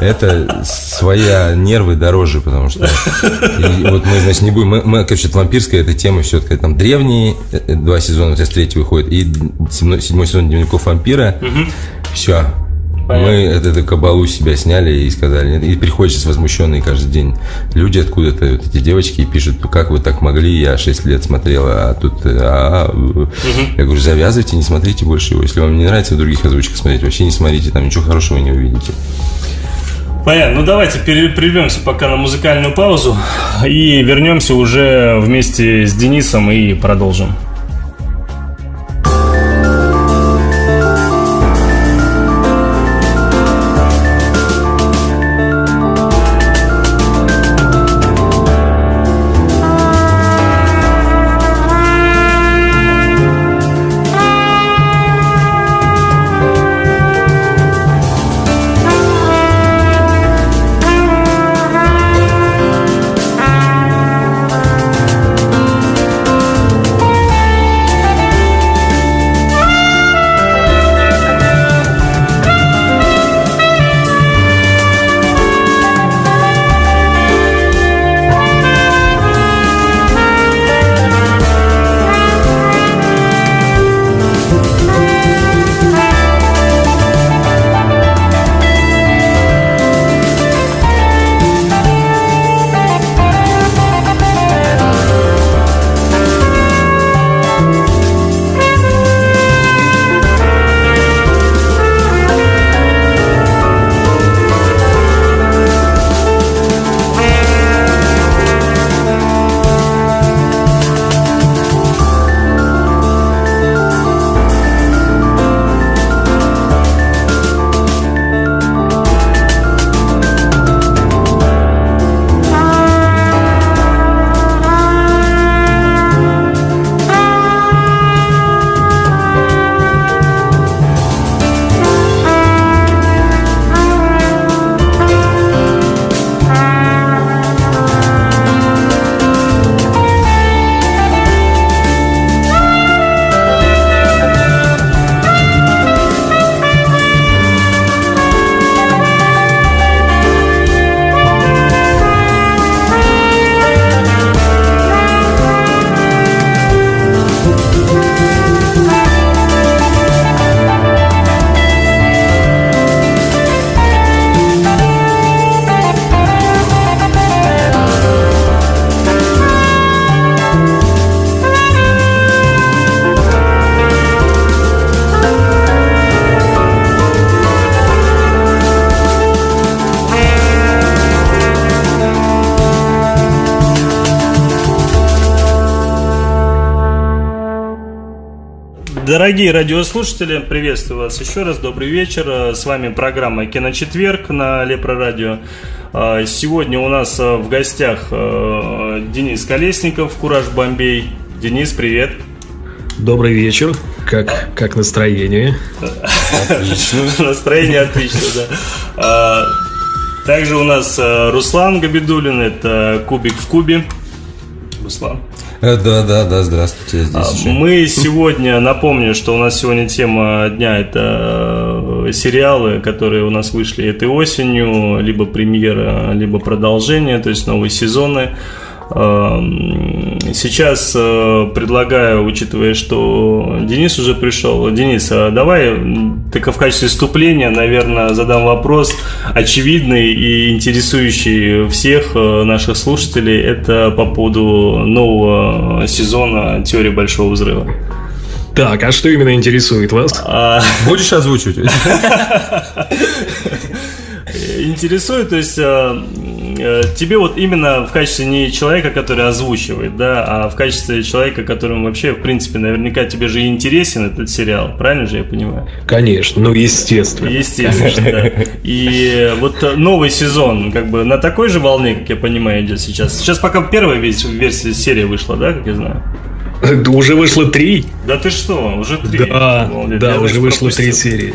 это своя нервы дороже, потому что и вот мы, значит, не будем, мы, мы короче, вампирская эта тема все-таки, там, древние, э, два сезона, сейчас третий выходит, и седьмой, седьмой сезон Дневников вампира, все, Понятно. Мы эту, эту кабалу себя сняли и сказали. И приходят сейчас возмущенные каждый день люди откуда-то, вот эти девочки, и пишут, «Ну, как вы так могли, я 6 лет смотрела, а тут... э, а, э». Я говорю, завязывайте, не смотрите больше его. Если вам не нравится в других озвучках смотреть, вообще не смотрите, там ничего хорошего не увидите. Понятно. Ну давайте прервемся пока на музыкальную паузу и вернемся уже вместе с Денисом и продолжим. Дорогие радиослушатели, приветствую вас еще раз, добрый вечер. С вами программа «Киночетверг» на Лепро Радио. А, сегодня у нас а, в гостях а, Денис Колесников, Кураж Бомбей. Денис, привет. Добрый вечер. Как, как настроение? Отлично. Настроение отлично, да. Также у нас Руслан Габидулин, это Кубик в Кубе. Руслан. Э, да, да, да, здравствуйте. Здесь а, еще. Мы сегодня, напомню, что у нас сегодня тема дня это э, сериалы, которые у нас вышли этой осенью, либо премьера, либо продолжение, то есть новые сезоны. Сейчас э, предлагаю, учитывая, что Денис уже пришел. Денис, а давай только в качестве вступления, наверное, задам вопрос очевидный и интересующий всех э, наших слушателей. Это по поводу нового сезона «Теории Большого Взрыва». Так, а что именно интересует вас? А... Будешь озвучивать? Интересует, то есть Э, тебе вот именно в качестве не человека, который озвучивает, да, а в качестве человека, которому вообще, в принципе, наверняка тебе же интересен этот сериал, правильно же я понимаю? Конечно, ну естественно. Естественно, да. И вот новый сезон, как бы на такой же волне, как я понимаю, идет сейчас. Сейчас пока первая версия серии вышла, да, как я знаю? Да уже вышло три. Да ты что, уже три? Да, да, уже вышло три серии.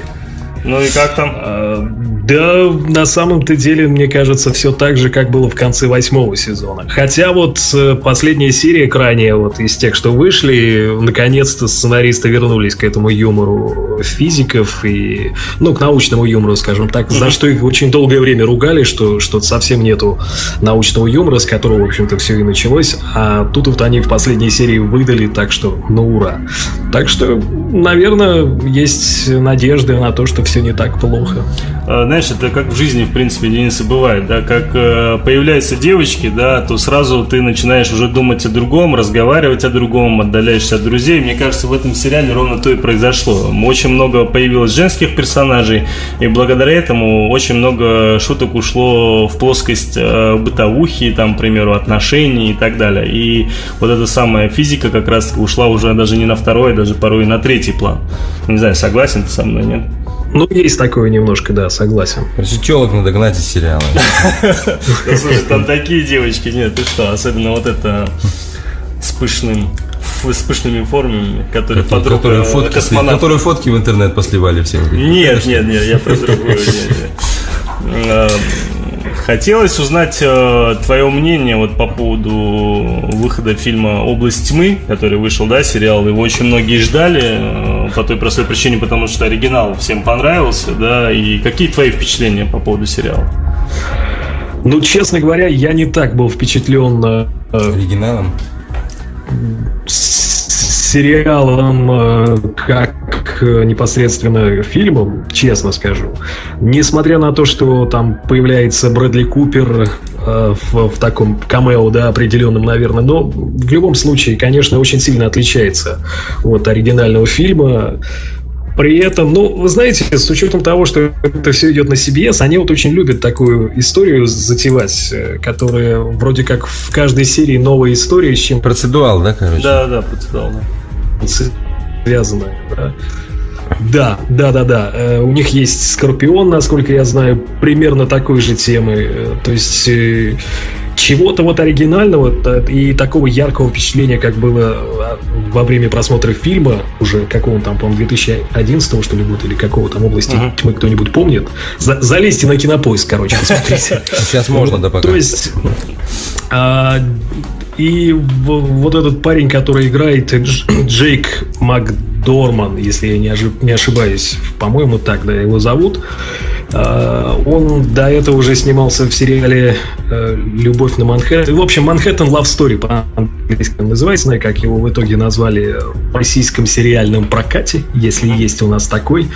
Ну и как там? Да, на самом-то деле, мне кажется, все так же, как было в конце восьмого сезона. Хотя вот э, последняя серия крайняя, вот из тех, что вышли, наконец-то сценаристы вернулись к этому юмору физиков и, ну, к научному юмору, скажем так, за что их очень долгое время ругали, что, что совсем нету научного юмора, с которого, в общем-то, все и началось. А тут вот они в последней серии выдали, так что, ну, ура. Так что, наверное, есть надежды на то, что все не так плохо. Знаешь, это как в жизни, в принципе, Дениса бывает, да, как э, появляются девочки, да, то сразу ты начинаешь уже думать о другом, разговаривать о другом, отдаляешься от друзей. Мне кажется, в этом сериале ровно то и произошло. Очень много появилось женских персонажей, и благодаря этому очень много шуток ушло в плоскость э, бытовухи, там, к примеру, отношений и так далее. И вот эта самая физика как раз ушла уже даже не на второй, даже порой и на третий план. Не знаю, согласен ты со мной, нет? Ну, есть такое немножко, да, согласен. Короче, телок надо гнать из сериала. Слушай, там такие девочки, нет, ты что, особенно вот это с пышным с пышными формами, которые подруга которые фотки, космонавт. Которые фотки в интернет посливали все. Нет, нет, нет, я про другую. Хотелось узнать э, твое мнение вот по поводу выхода фильма «Область тьмы», который вышел, да, сериал. Его очень многие ждали э, по той простой причине, потому что оригинал всем понравился, да. И какие твои впечатления по поводу сериала? Ну, честно говоря, я не так был впечатлен... Э, Оригиналом? сериалом, э, как непосредственно фильмом, честно скажу. Несмотря на то, что там появляется Брэдли Купер э, в, в таком камео, да, определенном, наверное, но в любом случае, конечно, очень сильно отличается от оригинального фильма. При этом, ну, вы знаете, с учетом того, что это все идет на CBS, они вот очень любят такую историю затевать, э, которая вроде как в каждой серии новая история с чем... Процедуал, да, короче? Да, да, процедуал, да. Связанная, да. Да, да, да, да. Э, у них есть Скорпион, насколько я знаю, примерно такой же темы. Э, то есть чего-то вот оригинального и такого яркого впечатления, как было а, во время просмотра фильма, уже какого там, по-моему, 2011 что ли год, или какого там области uh-huh. тьмы кто-нибудь помнит. За, залезьте на кинопоиск, короче, посмотрите. Сейчас можно, да, пока. То есть... И вот этот парень, который играет Джейк Макдорман, если я не ошибаюсь, по-моему, так да, его зовут. А, он до этого уже снимался в сериале э, «Любовь на Манхэттен». В общем, «Манхэттен Love Story» по-английски называется, знаю, как его в итоге назвали в российском сериальном прокате, если есть у нас такой.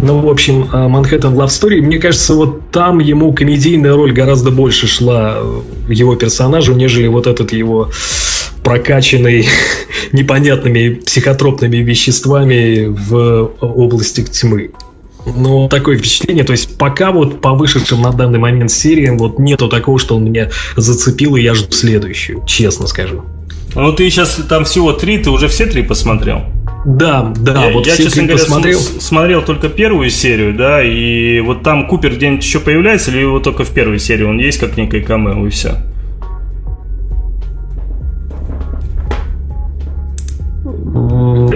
Ну, в общем, э, «Манхэттен Love Story», мне кажется, вот там ему комедийная роль гораздо больше шла его персонажу, нежели вот этот его прокачанный непонятными психотропными веществами в области тьмы. Ну, такое впечатление, то есть пока вот по вышедшим на данный момент сериям вот нету такого, что он меня зацепил, и я жду следующую, честно скажу. Ну, ты сейчас там всего три, ты уже все три посмотрел? Да, да, я, вот я все честно говоря, смотрел. с- смотрел только первую серию, да, и вот там Купер где-нибудь еще появляется, или его только в первой серии он есть как некое камео и все?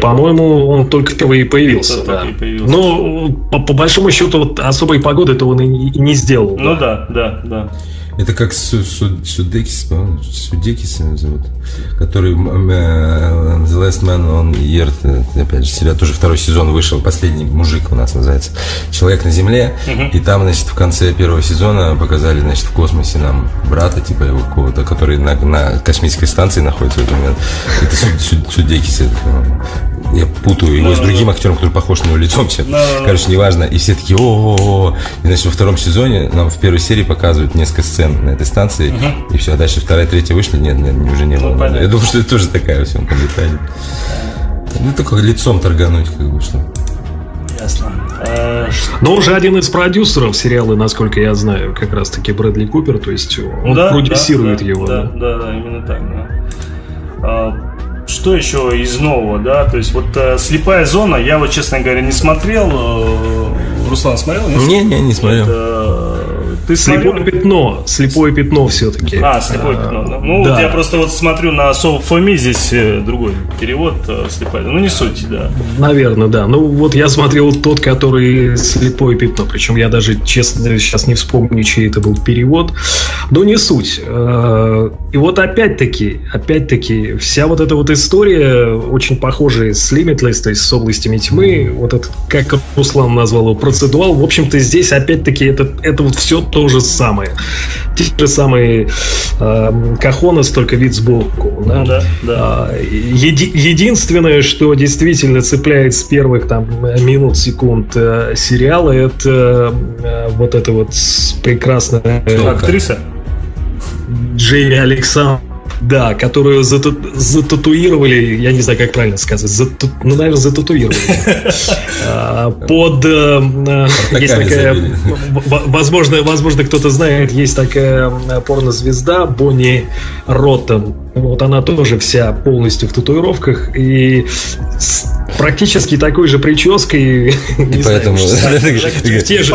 По-моему, он только впервые появился. Да. появился. Но по, по большому счету вот особой погоды-то он и, и не сделал. Ну да, да, да. Это как Су- Су- Судекис, по-моему, Судекис его зовут, который э, The Last Man on Earth, э, опять же, сериал, тоже второй сезон вышел, последний мужик у нас называется, Человек на Земле, и там, значит, в конце первого сезона показали, значит, в космосе нам брата, типа его какого-то, который на, на космической станции находится в этот момент. Это Су- Су- Судекис, это, я путаю его с другим актером, который похож на него лицом все. Да-да-да. Короче, неважно. И все такие, о И, значит, во втором сезоне нам в первой серии показывают несколько сцен на этой станции. И все, а дальше вторая, третья вышли, нет, нет, уже не было. Ну, понятно. Я думаю, что это тоже такая все, он там летает. Ну, только лицом торгануть, как бы, что. Ясно. А, Но уже один из продюсеров сериала, насколько я знаю, как раз-таки Брэдли Купер, то есть он да, продюсирует да, его. Да, да. да, да, именно так, да. А, что еще из нового, да? То есть вот э, слепая зона, я вот, честно говоря, не смотрел. э, Руслан смотрел? нет? Не-не, не смотрел. Это, Ты Слепое смотрел? пятно, слепое пятно все-таки. А, слепое пятно, да. Ну, вот я просто вот смотрю на Софоми, здесь э, другой перевод э, слепая. Ну, не суть, да. Наверное, да. Ну, вот я смотрел тот, который слепое пятно. Причем я даже, честно, сейчас не вспомню, чей это был перевод. Но не суть. Э, И вот опять-таки, опять-таки, вся вот эта вот история очень похожая с Limitless, то есть с областями тьмы. Вот это, как Руслан назвал его, процедуал. В общем-то, здесь опять-таки это, это вот все то же самое. Те же самые э, кахонос, только вид сбоку. Да? Да, да. А, еди- единственное, что действительно цепляет с первых там минут, секунд э, сериала, это э, вот это вот прекрасная э, Актриса? Джейми Александр. Да, которую зата- зататуировали, я не знаю, как правильно сказать, зата- ну, наверное, зататуировали. А, Под... э, э, Есть такая... Возможно, возможно, кто-то знает, есть такая э, порнозвезда Бонни Роттен. Вот она тоже вся полностью в татуировках и с практически такой же прической. И поэтому... в те же,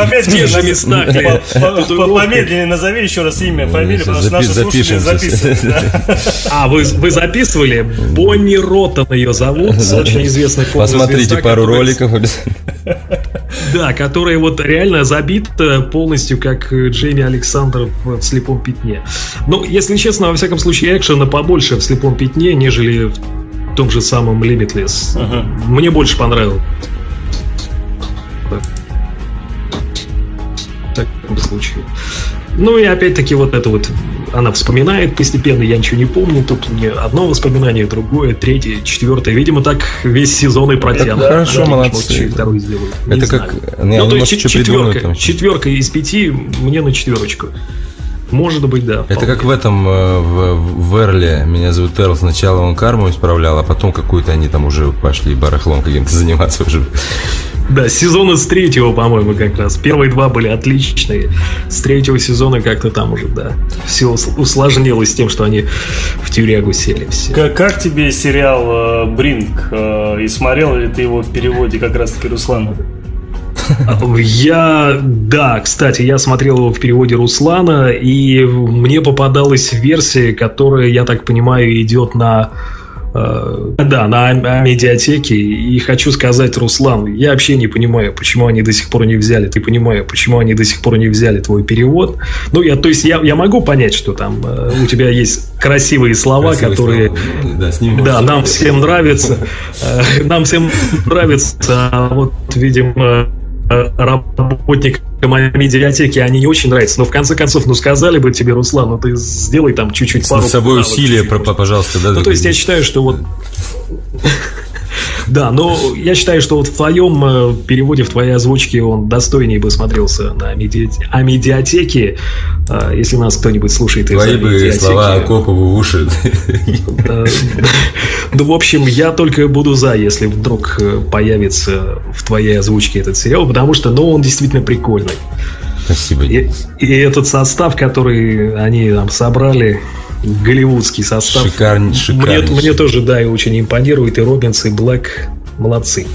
местах. Помедленнее назови еще раз имя, фамилию, сейчас потому что наши слушатели записывают. А, вы, вы записывали? Бонни Роттон ее зовут, очень известный Посмотрите порнозвезда, пару роликов. Да, которая вот реально забита полностью, как э, Джейми Александр в «Слепом пятне». Ну, если честно, во всяком случае, экшена побольше в «Слепом пятне», нежели в том же самом Limitless. Мгм. Мне больше понравилось. В таком случае. Ну и опять-таки вот это вот она вспоминает постепенно, я ничего не помню, тут мне одно воспоминание, другое, третье, четвертое. Видимо, так весь сезон и протянут. Это хорошо, Да, молодцы. второй сделают. Не Это знаю. как... Не, Ну, они, то есть четверка, четверка из пяти мне на четверочку. Может быть, да. Это вполне. как в этом, э, в, в Эрле, меня зовут Эрл, сначала он карму исправлял, а потом какую-то они там уже пошли барахлом каким-то заниматься уже. Да, сезона с третьего, по-моему, как раз. Первые два были отличные. С третьего сезона как-то там уже, да, все усложнилось тем, что они в тюрягу сели все. Как, как тебе сериал э, Бринг? Э, и смотрел ли ты его в переводе как раз-таки Руслана? Я, да, кстати, я смотрел его в переводе Руслана, и мне попадалась версия, которая, я так понимаю, идет на да, на медиатеке. И хочу сказать, Руслан, я вообще не понимаю, почему они до сих пор не взяли. Ты понимаю, почему они до сих пор не взяли твой перевод. Ну, я, то есть я, я могу понять, что там э, у тебя есть красивые слова, Красивые которые слова. Да, с ними да, нам всем нравится. Э, Нам всем нравится, а вот, видимо, э, работникам медиатеки они не очень нравятся. Но в конце концов, ну сказали бы тебе, Руслан, ну ты сделай там чуть-чуть С пару над собой усилия, пожалуйста, да? Ну, то есть я считаю, что вот... Да, но я считаю, что вот в твоем э, переводе, в твоей озвучке он достойнее бы смотрелся на меди... а медиатеке, э, если нас кто-нибудь слушает из Твои бы медиатеки. слова Акопову в уши. Ну, в общем, я только буду за, если вдруг э, появится в твоей озвучке этот сериал, потому что, ну, он действительно прикольный. Спасибо. И, и этот состав, который они там собрали, голливудский состав, Шикарн- мне, шикарнейший. мне тоже, да, и очень импонирует, и Робинс, и Блэк. Молодцы.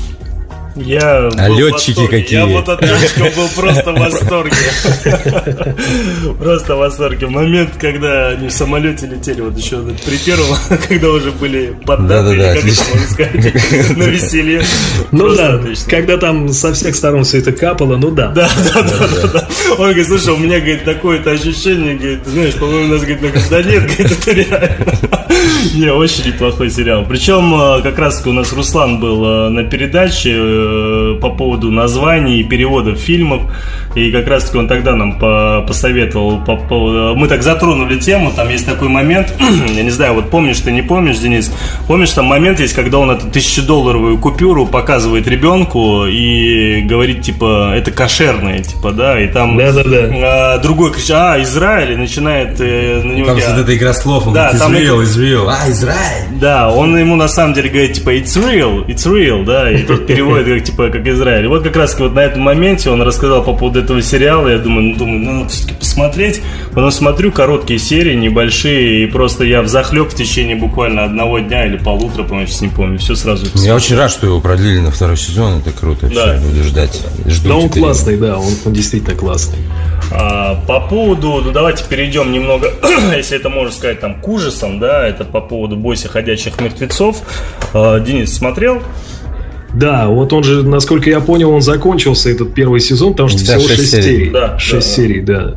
Я а летчики какие? Я вот от летчиков был просто в восторге. Просто в восторге. Момент, когда они в самолете летели, вот еще при первом, когда уже были поддаты, да, да, как это можно сказать, на веселье. Ну да, когда там со всех сторон все это капало, ну да. Да, да, да, да. Он говорит, слушай, у меня, говорит, такое-то ощущение, говорит, знаешь, по-моему, у нас, говорит, да нет, говорит, это реально. Не, очень неплохой сериал. Причем э, как раз у нас Руслан был э, на передаче э, по поводу названий и переводов фильмов. И как раз таки он тогда нам посоветовал. По, по, мы так затронули тему. Там есть такой момент. я не знаю, вот помнишь ты, не помнишь, Денис? Помнишь, там момент есть, когда он эту тысячедолларовую купюру показывает ребенку и говорит, типа, это кошерное, типа, да, и там да, да, да. другой кричит, а, Израиль, и начинает э, на него... Там вот эта игра слов, он да, говорит, Израиль, Израиль. А, Израиль. Да, он ему на самом деле говорит, типа, it's real, it's real, да, и тут переводит, как, типа, как Израиль. И вот как раз вот на этом моменте он рассказал по поводу этого сериала, я думаю, ну, думаю, ну, надо все-таки посмотреть. Потом смотрю, короткие серии, небольшие, и просто я в захлеб в течение буквально одного дня или полутора, по-моему, сейчас не помню, все сразу. Я очень рад, что его продлили на второй сезон, это круто, да. все, буду ждать. Жду да он классный, да, он, он действительно классный. А, по поводу, ну давайте перейдем немного, если это можно сказать, там, к ужасам, да, это по поводу бойся ходячих мертвецов. А, Денис смотрел? Да, вот он же, насколько я понял, он закончился, этот первый сезон, потому что да, всего 6 серий. серий. Да, 6 да, серий, да.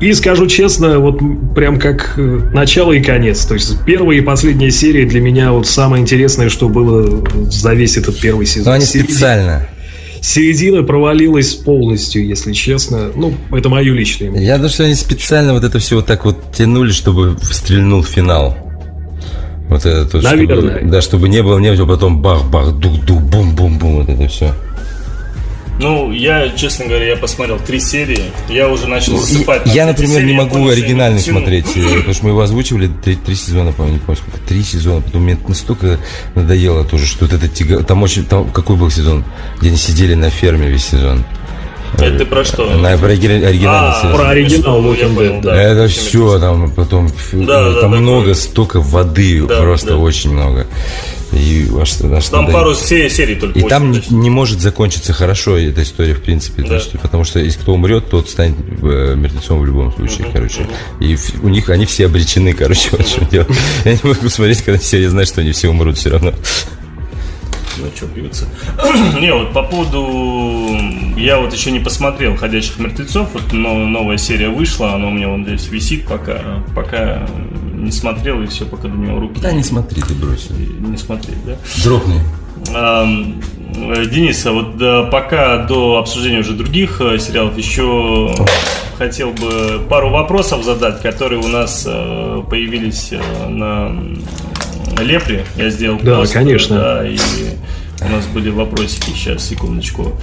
И скажу честно, вот прям как э, начало и конец. То есть первая и последняя серия для меня вот самое интересное, что было за весь этот первый сезон. Но они Середина, специально. Середина провалилась полностью, если честно. Ну, это мое личное мнение. Я думаю, что они специально вот это все вот так вот тянули, чтобы стрельнул финал. Вот это то, Наверное. Чтобы, да, чтобы не было, не было потом бах-бах, дух-дух, бум-бум-бум, вот это все. Ну, я, честно говоря, я посмотрел три серии, я уже начал ну, засыпать. Я, например, не могу оригинальный смотреть, э, потому что мы его озвучивали три, три сезона, по-моему, не помню сколько, три сезона, потом мне настолько надоело тоже, что вот это тяга... Там очень, там какой был сезон, где они сидели на ферме весь сезон. Это ты про что? На, про оригинальный а, Про оригинал Walking Dead, да. Это все, там потом, да, там да, много, столько воды, да, просто да. очень много. И аж, аж там надо... пару серий только. И там не, не может закончиться хорошо эта история, в принципе. Да. Что, потому что если кто умрет, тот станет э, мертвецом в любом случае, угу, короче. Угу. И у них они все обречены, короче, вот что делать. Я не могу смотреть, когда серия знает, что они все умрут все равно. Ну, что бьются. не, вот по поводу... Я вот еще не посмотрел «Ходячих мертвецов». Вот новая серия вышла, она у меня вон здесь висит пока. Пока не смотрел, и все, пока до него руки... Да, не смотри, ты бросил. Не смотри, да? Дропни. Денис, а вот да, пока до обсуждения уже других э, сериалов еще хотел бы пару вопросов задать, которые у нас э, появились э, на Лепре. Я сделал Да, пост, конечно. Да, и у нас были вопросики. Сейчас, секундочку.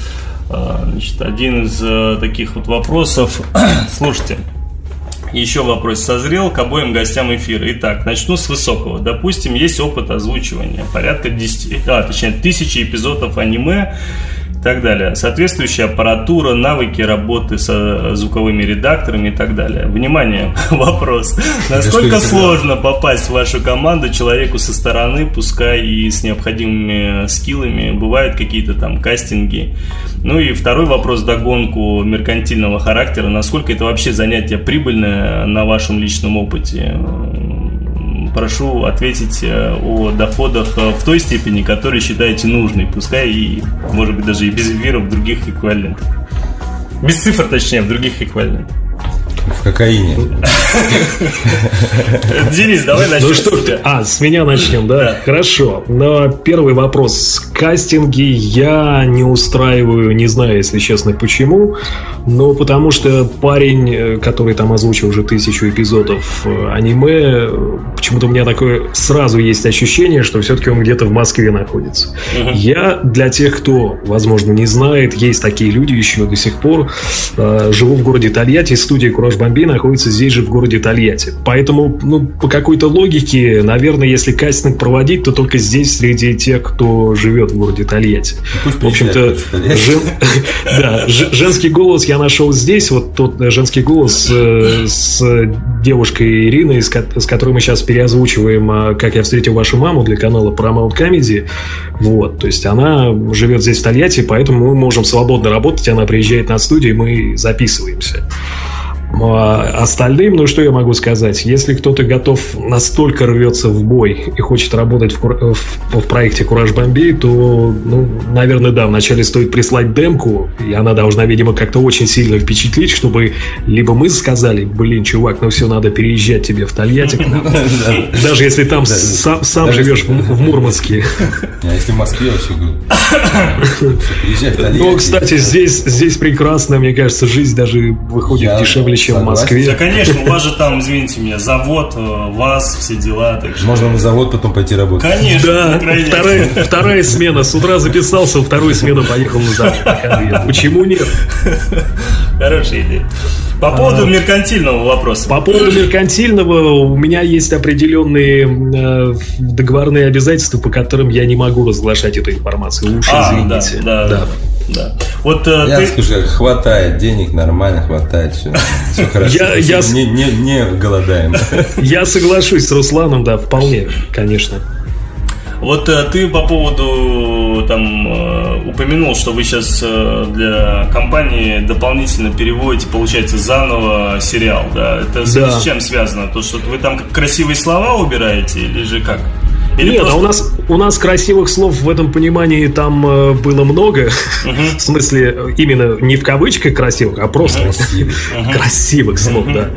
А, значит, один из таких вот вопросов. Слушайте, еще вопрос созрел к обоим гостям эфира. Итак, начну с высокого. Допустим, есть опыт озвучивания. Порядка 10, а, точнее, тысячи эпизодов аниме так далее. Соответствующая аппаратура, навыки работы со звуковыми редакторами и так далее. Внимание, вопрос. Насколько сложно попасть в вашу команду человеку со стороны, пускай и с необходимыми скиллами? Бывают какие-то там кастинги ну и второй вопрос догонку меркантильного характера. Насколько это вообще занятие прибыльное на вашем личном опыте? Прошу ответить э, о доходах э, в той степени, которые считаете нужной, пускай и, может быть, даже и без эфира в других эквивалентах. Без цифр, точнее, в других эквивалентах. В кокаине. Денис, давай начнем. Ну что ж, а, с меня начнем, да? Хорошо. Но первый вопрос. Кастинги я не устраиваю, не знаю, если честно, почему. Но потому что парень, э, который там озвучил уже тысячу эпизодов э, аниме, почему-то у меня такое сразу есть ощущение, что все-таки он где-то в Москве находится. Я для тех, кто, возможно, не знает, есть такие люди еще до сих пор. Э, живу в городе Тольятти, студия Кураж Бомбей находится здесь же, в городе Тольятти. Поэтому, ну, по какой-то логике, наверное, если кастинг проводить, то только здесь, среди тех, кто живет в городе Тольятти. Ну, в общем-то, жен... да, женский голос я нашел здесь. Вот тот женский голос э, с девушкой Ириной, с, которой мы сейчас переозвучиваем а, «Как я встретил вашу маму» для канала Paramount Comedy. Вот, то есть она живет здесь в Тольятти, поэтому мы можем свободно работать. Она приезжает на студию, и мы записываемся. А остальным, ну что я могу сказать, если кто-то готов настолько рвется в бой и хочет работать в, в, в проекте Кураж Бомбей, то, ну, наверное, да, вначале стоит прислать демку, и она должна, видимо, как-то очень сильно впечатлить, чтобы либо мы сказали, блин, чувак, ну все, надо переезжать тебе в Тольятти, даже если там сам живешь в Мурманске. А если в Москве вообще Ну, кстати, здесь прекрасно, мне кажется, жизнь даже выходит дешевле, чем в Москве. Да, конечно, у вас же там, извините меня, завод, э, вас, все дела. Так что... Можно на завод потом пойти работать. Конечно. Да, вторая, вторая смена. С утра записался, вторую смену поехал на завод. Почему нет? Хорошая идея. По поводу а, меркантильного вопроса. По поводу меркантильного у меня есть определенные э, договорные обязательства, по которым я не могу разглашать эту информацию. Уж а, извините. Да, да. да. Да. Вот, э, я ты... скажу, хватает денег, нормально хватает, все, все хорошо. Я, я... Не, не, не голодаем. Я соглашусь с Русланом, да, вполне, конечно. Вот э, ты по поводу там э, упомянул, что вы сейчас для компании дополнительно переводите, получается, заново сериал, да? Это да. с чем связано? То, что вы там красивые слова убираете или же как? Или Нет, просто... а у нас, у нас красивых слов в этом понимании там э, было много. Uh-huh. в смысле, именно не в кавычках красивых, а просто uh-huh. красивых слов, uh-huh. да.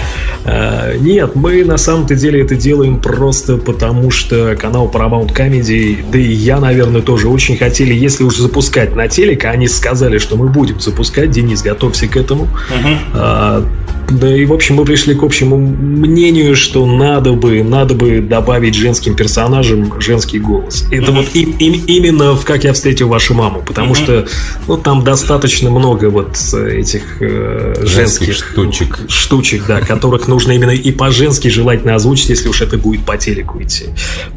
А, нет, мы на самом-то деле это делаем просто потому, что канал Paramount Comedy, да и я, наверное, тоже очень хотели, если уж запускать на телек, а они сказали, что мы будем запускать, Денис, готовься к этому. Uh-huh. А, да и, в общем, мы пришли к общему мнению, что надо бы, надо бы добавить женским персонажам женский голос. Это mm-hmm. вот и, и, именно в «Как я встретил вашу маму», потому mm-hmm. что ну, там достаточно много вот этих э, женских, женских штучек. штучек, да, которых нужно именно и по-женски желательно озвучить, если уж это будет по телеку идти.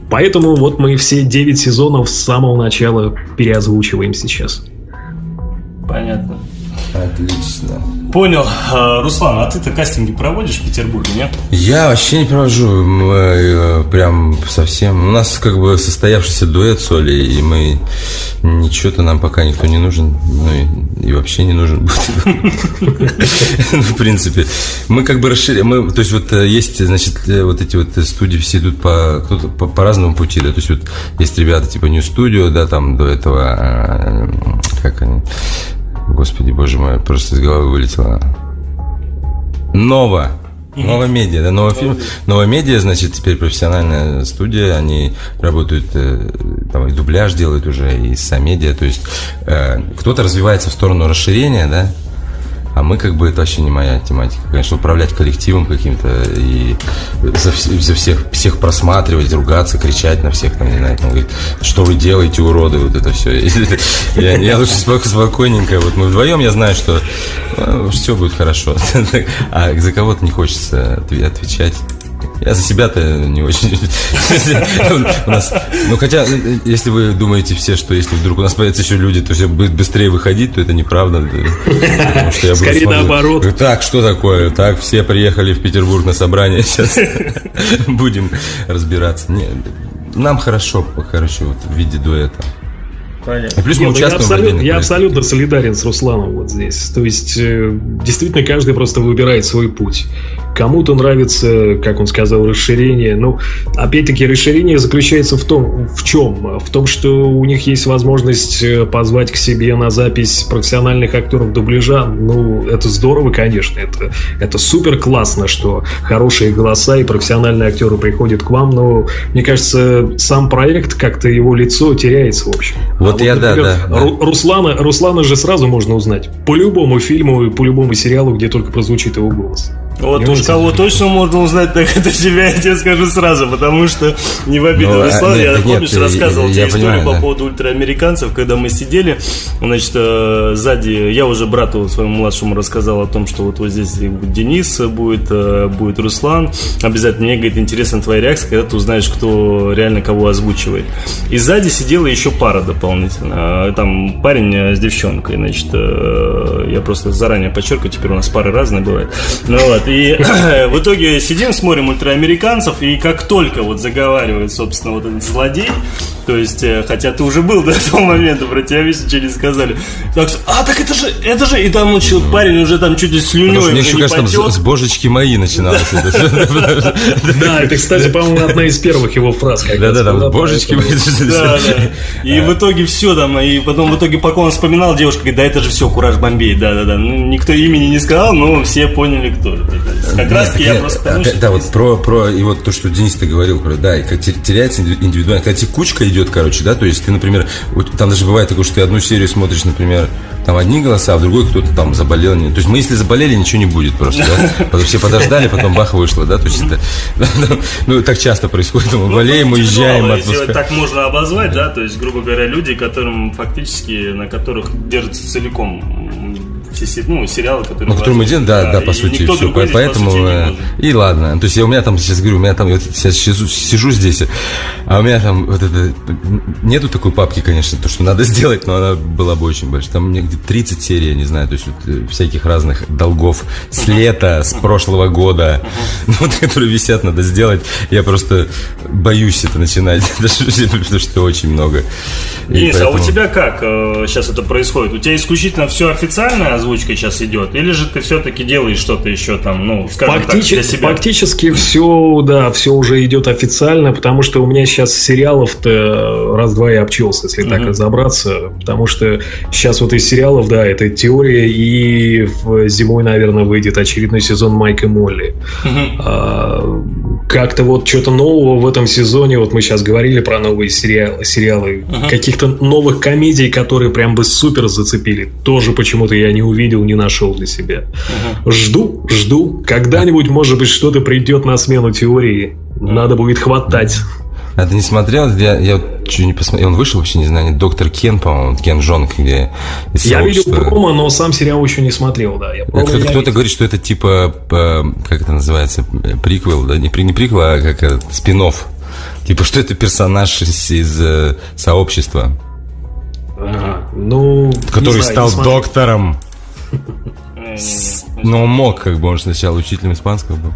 Поэтому вот мы все 9 сезонов с самого начала переозвучиваем сейчас. Понятно. Отлично. Понял. А, Руслан, а ты-то кастинги проводишь в Петербурге, нет? Я вообще не провожу. Мы, э, прям совсем. У нас как бы состоявшийся дуэт с Олей, и мы ничего-то нам пока никто не нужен. Ну и, и вообще не нужен будет. В принципе. Мы как бы расширяем. Мы, то есть вот э, есть, значит, э, вот эти вот студии все идут по, по, по разному пути, да. То есть вот есть ребята типа New Studio, да, там до этого, как они, Господи, боже мой, просто из головы вылетело. Нова. Новая медиа, да, новый фильм. Новая медиа, значит, теперь профессиональная студия, они работают, э, там и дубляж делают уже, и самедиа, то есть э, кто-то развивается в сторону расширения, да, а мы как бы это вообще не моя тематика. Конечно, управлять коллективом каким-то и за, за всех, всех просматривать, ругаться, кричать на всех, там, не знаю, там, говорит, что вы делаете, уроды, вот это все. Я, я лучше спокойненько. Вот мы вдвоем, я знаю, что ну, все будет хорошо. А за кого-то не хочется отвечать. Я за себя-то не очень. У нас, ну хотя, если вы думаете все, что если вдруг у нас появятся еще люди, то все будет быстрее выходить, то это неправда. Скорее наоборот. Так, что такое? Так, все приехали в Петербург на собрание, сейчас будем разбираться. Нам хорошо, короче, вот в виде дуэта. Понятно. И плюс мы Нет, участвуем я, абсолютно, я абсолютно солидарен с Русланом вот здесь. То есть, э, действительно, каждый просто выбирает свой путь. Кому-то нравится, как он сказал, расширение. Ну, опять-таки, расширение заключается в том, в чем? В том, что у них есть возможность э, позвать к себе на запись профессиональных актеров дубляжа. Ну, это здорово, конечно. Это, это супер классно, что хорошие голоса и профессиональные актеры приходят к вам. Но, мне кажется, сам проект, как-то его лицо теряется, в общем. Вот, вот я, например, да, да, да. Руслана, Руслана же сразу можно узнать. По любому фильму и по любому сериалу, где только прозвучит его голос. Вот уж кого точно можно узнать, так это тебя, я тебе скажу сразу, потому что не в обиду Ну, а, Руслан, нет, я так помнишь, нет, рассказывал я- тебе я историю понимаю, по да. поводу ультраамериканцев, когда мы сидели, значит, э, сзади, я уже брату своему младшему рассказал о том, что вот вот здесь будет Денис будет, э, будет Руслан, обязательно мне, говорит, интересна твоя реакция, когда ты узнаешь, кто реально кого озвучивает. И сзади сидела еще пара дополнительно, Э, там парень с девчонкой, значит, я просто заранее подчеркиваю, теперь у нас пары разные бывают. Ну вот, и в итоге сидим, смотрим ультраамериканцев, и как только вот заговаривает, собственно, вот этот злодей, то есть, э, хотя ты уже был до этого момента, про тебя весь ничего не сказали. Так, что, а, так это же, это же, и там чё, парень уже там чуть ли что мне еще кажется, там с, с божечки мои начиналось. это. Да, это, кстати, по-моему, одна из первых его фраз. Да-да-да, была, божечки мои. И в итоге все там, и потом в итоге, пока он вспоминал, девушка говорит, да это же все, Кураж Бомбей, да-да-да. Ну, никто имени не сказал, но все поняли, кто это. Как раз я просто Да, вот про, про, и вот то, что Денис ты говорил, про, да, и как те- теряется инди- индивидуально, когда текучка идет, короче, да, то есть ты, например, вот там даже бывает такое, что ты одну серию смотришь, например, там одни голоса, а в другой кто-то там заболел. не- То есть мы, если заболели, ничего не будет просто, да? Потом все подождали, потом бах, вышло, да, то есть это, ну, так часто происходит, мы болеем, Ну, уезжаем, индивидуалы, если отпуска. так можно обозвать, да, то есть, грубо говоря, люди, которым фактически, на которых держится целиком все ну, сериалы, которые... Ну, который мы делаем, да, да, и по сути, все. Поэтому, по сути, э, и ладно. То есть я у меня там, сейчас говорю, у меня там, я вот сейчас сижу, сижу здесь, а у меня там вот это, нету такой папки, конечно, то, что надо сделать, но она была бы очень большая. Там мне где-то 30 серий, я не знаю, то есть вот, э, всяких разных долгов с лета, с прошлого года, ну, вот, которые висят, надо сделать. Я просто боюсь это начинать, потому что очень много. Денис, а у тебя как э, сейчас это происходит? У тебя исключительно все официальная озвучка сейчас идет? Или же ты все-таки делаешь что-то еще там, ну, скажем так, Фактически, для себя? фактически все, да, все уже идет официально, потому что у меня сейчас сериалов-то раз-два и обчелся, если так Мгм. разобраться. Потому что сейчас вот из сериалов, да, это теория, и зимой, наверное, выйдет очередной сезон Майк и Молли. Мгм. А, как-то вот что-то нового в этом сезоне, вот мы сейчас говорили про новые сериалы, сериалы Ага. каких-то новых комедий, которые прям бы супер зацепили, тоже почему-то я не увидел, не нашел для себя. Жду, жду. Когда-нибудь, может быть, что-то придет на смену теории. Надо будет хватать. А ты не смотрел? Я, я чуть не посмотрел. Он вышел вообще, не знаю, доктор Кен, по-моему, Кен Жонг, где Я видел промо, но сам сериал еще не смотрел, да. Кто-то, кто-то говорит, что это типа, э, как это называется, э, приквел, да, не, не приквел, а как э, спин-офф. Типа, что это персонаж из, из, э, сообщества, Ага. Ну, который знаю, стал доктором, Не-не-не. но мог, как бы он сначала учителем испанского был.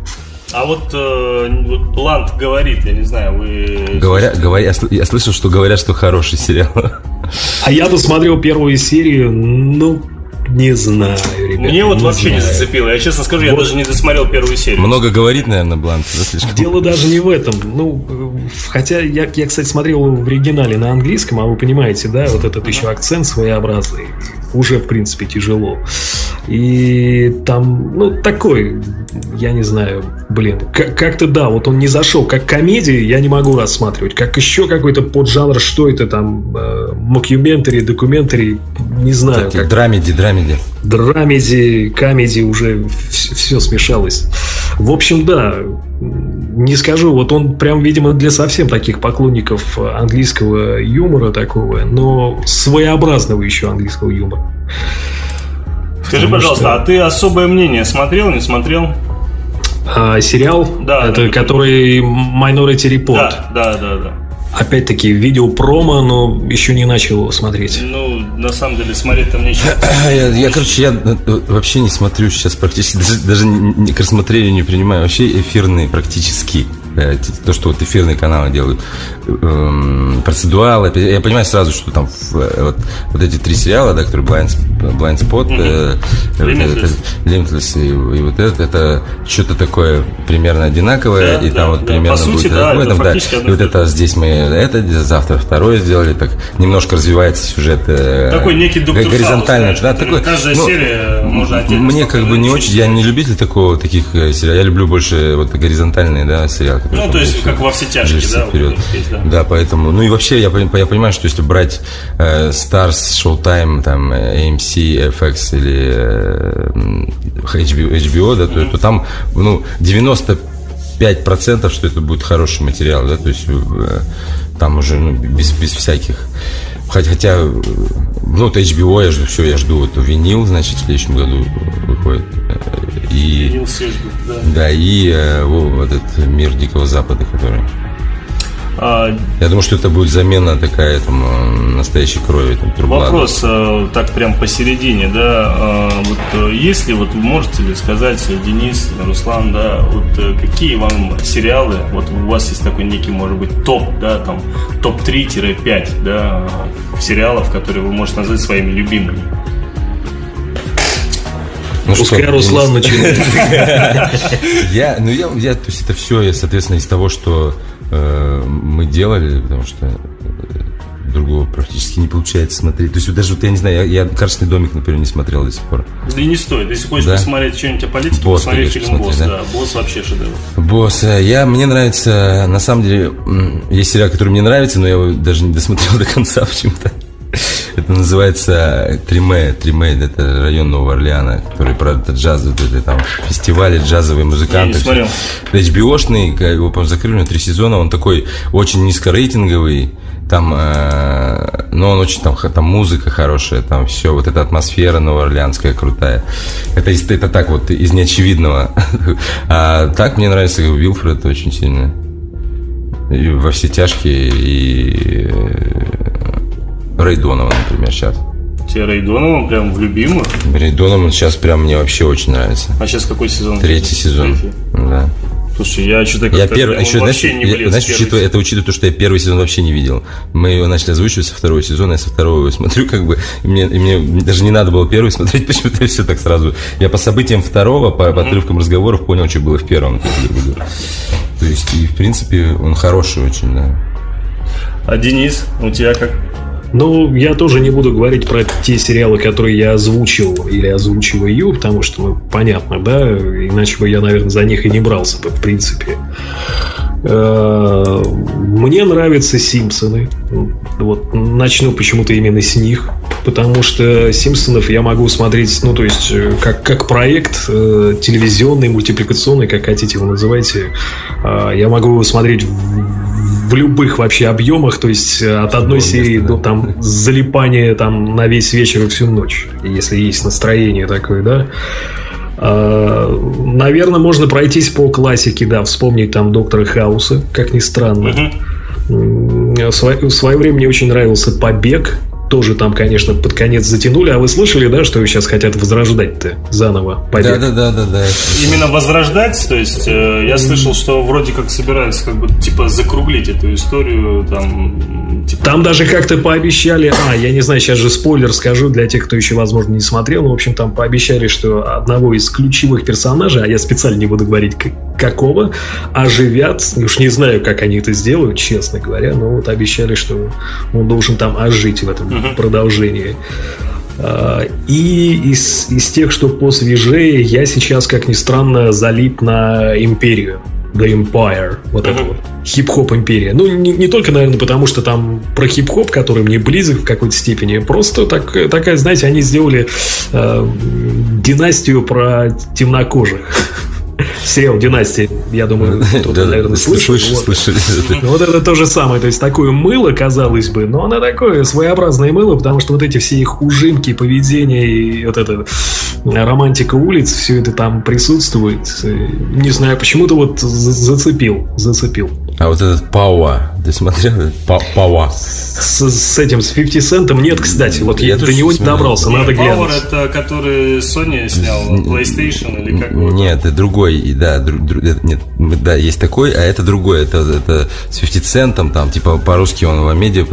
А вот, э, вот Блант говорит, я не знаю, вы... Говоря, говоря, я, сл- я слышал, что говорят, что хороший сериал. А я досмотрел первую серию, ну, не знаю, ребят. Мне вот не вообще не знаю. зацепило. Я честно скажу, я Вот. даже не досмотрел первую серию. Много говорит, наверное, Блант, да, слишком? Дело даже не в этом. Ну, хотя я, я, кстати, смотрел в оригинале на английском, а вы понимаете, да, вот этот еще акцент своеобразный. Уже, в принципе, тяжело. И там, ну, такой, я не знаю, блин, как- как-то да, вот он не зашел. Как комедии я не могу рассматривать. Как еще какой-то поджанр, что это там, э, mockumentary, documentary, не знаю. Такие как Драмеди, драмеди. драмеди, комедии уже все смешалось. В общем, да, не скажу, вот он прям, видимо, для совсем таких поклонников английского юмора такого, но своеобразного еще английского юмора. Скажи, потому пожалуйста, что- а ты особое мнение смотрел, не смотрел? А сериал, Да, это да, который Minority Report. Да, да, да, да. Опять-таки, видео промо, но еще не начал его смотреть. Ну, на самом деле, смотреть там нечего. Я, я, короче, я э, вообще не смотрю сейчас практически, даже, даже не- к рассмотрению не принимаю. Вообще эфирные практически. Э, То, что вот эфирные каналы делают. Эм, Процедуалы. Я понимаю сразу, что там э, вот, вот эти три сериала, да, которые Blind, Blind Spot, э, Limitless. и, и вот это, это что-то такое примерно одинаковое. Да, и да, там вот да. примерно По сути, будет да, это этом, да. И вот это здесь мы это, завтра второе сделали, так немножко развивается сюжет. Такой некий доктор горизонтально, Хаус, да, такой. Каждая ну, серия можно отдельно Мне как бы не очень, я не любитель такого таких сериалов. Я люблю больше вот горизонтальные, да, сериалы. Ну, то есть, как во все тяжкие, да? вперед. есть, да. Да, поэтому, ну и вообще я, я понимаю, что если брать э, Stars, Showtime, там, э, AMC, FX или э, HBO, HBO, да, то, то там, ну, 95% что это будет хороший материал, да, то есть э, там уже ну, без, без всяких Хотя, хотя, э, ну, вот HBO я жду, все, я жду, вот винил, значит, в следующем году выходит. э, И, Нил Седжвик, да. да, и э, во- вот этот мир Дикого Запада, который... А, Я думаю, что это будет замена такая там э, настоящей крови. Там. Вопрос э, так прям посередине, да, э, вот если вот вы можете ли сказать, Денис, Руслан, да, вот какие вам сериалы, вот у вас есть такой некий, может быть, топ, да, там, топ-3-5, да, сериалов, которые вы можете назвать своими любимыми. Ну Пускай что, Руслан начинает. Я, ну я, я, то есть это все, я, соответственно, из того, что мы делали, потому что э, другого практически не получается смотреть. То есть вот даже вот я не знаю, я, я «Красный домик», например, не смотрел до сих пор. Да и не стоит. Если хочешь Да. посмотреть что-нибудь о политике, «Босс» посмотри фильм «Босс». посмотри, Да, «Босс» вообще шедевр. Босс, э, я, мне нравится, на самом деле, есть сериал, который мне нравится, но я его даже не досмотрел до конца почему-то. Это называется Триме, Триме, это район Нового Орлеана, который это джаз, вот это там фестивали, джазовые музыканты. Я не HBO-шный, его, закрыли на три сезона, он такой очень низкорейтинговый, там, э, но он очень, там, там музыка хорошая, там все, вот эта атмосфера новоорлеанская крутая. Это, это так вот, из неочевидного. А так мне нравится Уилфред очень сильно. И во все тяжкие, и Рэй Донован, например, сейчас. Тебе Рэй Донован прям в любимых. Рэй Донован сейчас прям мне вообще очень нравится. А сейчас какой сезон? Третий сезон. Третий. Да. Слушай, я что-то Я как-то первый, он еще, знаешь, я- знаешь, первый учитывая, это учитывая то, что я первый сезон вообще не видел. Мы его начали озвучивать со второго сезона, я со второго его смотрю, как бы, и мне, и мне даже не надо было первый смотреть, почему-то все так сразу. Я по событиям второго, по, по отрывкам разговоров понял, что было в первом. То есть, и, в принципе, он хороший очень, да. А Денис, у тебя как? Ну, я тоже не буду говорить про те сериалы, которые я озвучил или озвучиваю, потому что, ну, понятно, да, иначе бы я, наверное, за них и не брался бы, в принципе. Э, Мне нравятся Симпсоны. Вот начну почему-то именно с них, потому что Симпсонов я могу смотреть, ну, то есть, э, как, как проект э, телевизионный, мультипликационный, как хотите его называйте. Э, Я могу его смотреть в, в любых вообще объемах, то есть э, от одной Любое серии место, до да. там залипания там на весь вечер и всю ночь, если есть настроение такое, да. А, Наверное, можно пройтись по классике, да, вспомнить там Доктора Хауса, как ни странно. В свое, в свое время мне очень нравился Побег. Тоже там, конечно, под конец затянули. А вы слышали, да, что сейчас хотят возрождать-то заново? Побег. Да, да, да, да, да. Именно возрождать, то есть э, я слышал, что вроде как собираются как бы типа закруглить эту историю, там, Там даже как-то пообещали, а, я не знаю, сейчас же спойлер скажу для тех, кто еще, возможно, не смотрел, но, в общем, там пообещали, что одного из ключевых персонажей, а я специально не буду говорить какого, оживят, уж не знаю, как они это сделают, честно говоря, но вот обещали, что он должен там ожить в этом продолжении. А, И из, из тех, что посвежее, я сейчас, как ни странно, залип на Империю. The Empire, вот это Мгм. вот. Хип-хоп империя. Ну, не, не только, наверное, потому что там про хип-хоп, который мне близок в какой-то степени. Просто так, такая, знаете, они сделали э, династию про темнокожих. Сериал «Династия», я думаю, кто-то, наверное, слышал. слышали, Вот. Ну, это то же самое, то есть такое мыло, казалось бы, но оно такое своеобразное мыло, потому что вот эти все их ужимки, поведение и вот эта романтика улиц, все это там присутствует. Э, Не знаю, почему-то вот за- зацепил, зацепил. А вот этот Пауа, ты смотрел? Па- Пауа. С, с этим, с 50 центом нет, кстати, вот я, Я до него не добрался, Не, надо Power глянуть. это который Sony снял, PlayStation или как? Нет, это другой, и да, дру- дру- нет, да, есть такой, а это другой, это, это с 50 центом, там, типа, по-русски он в медиа,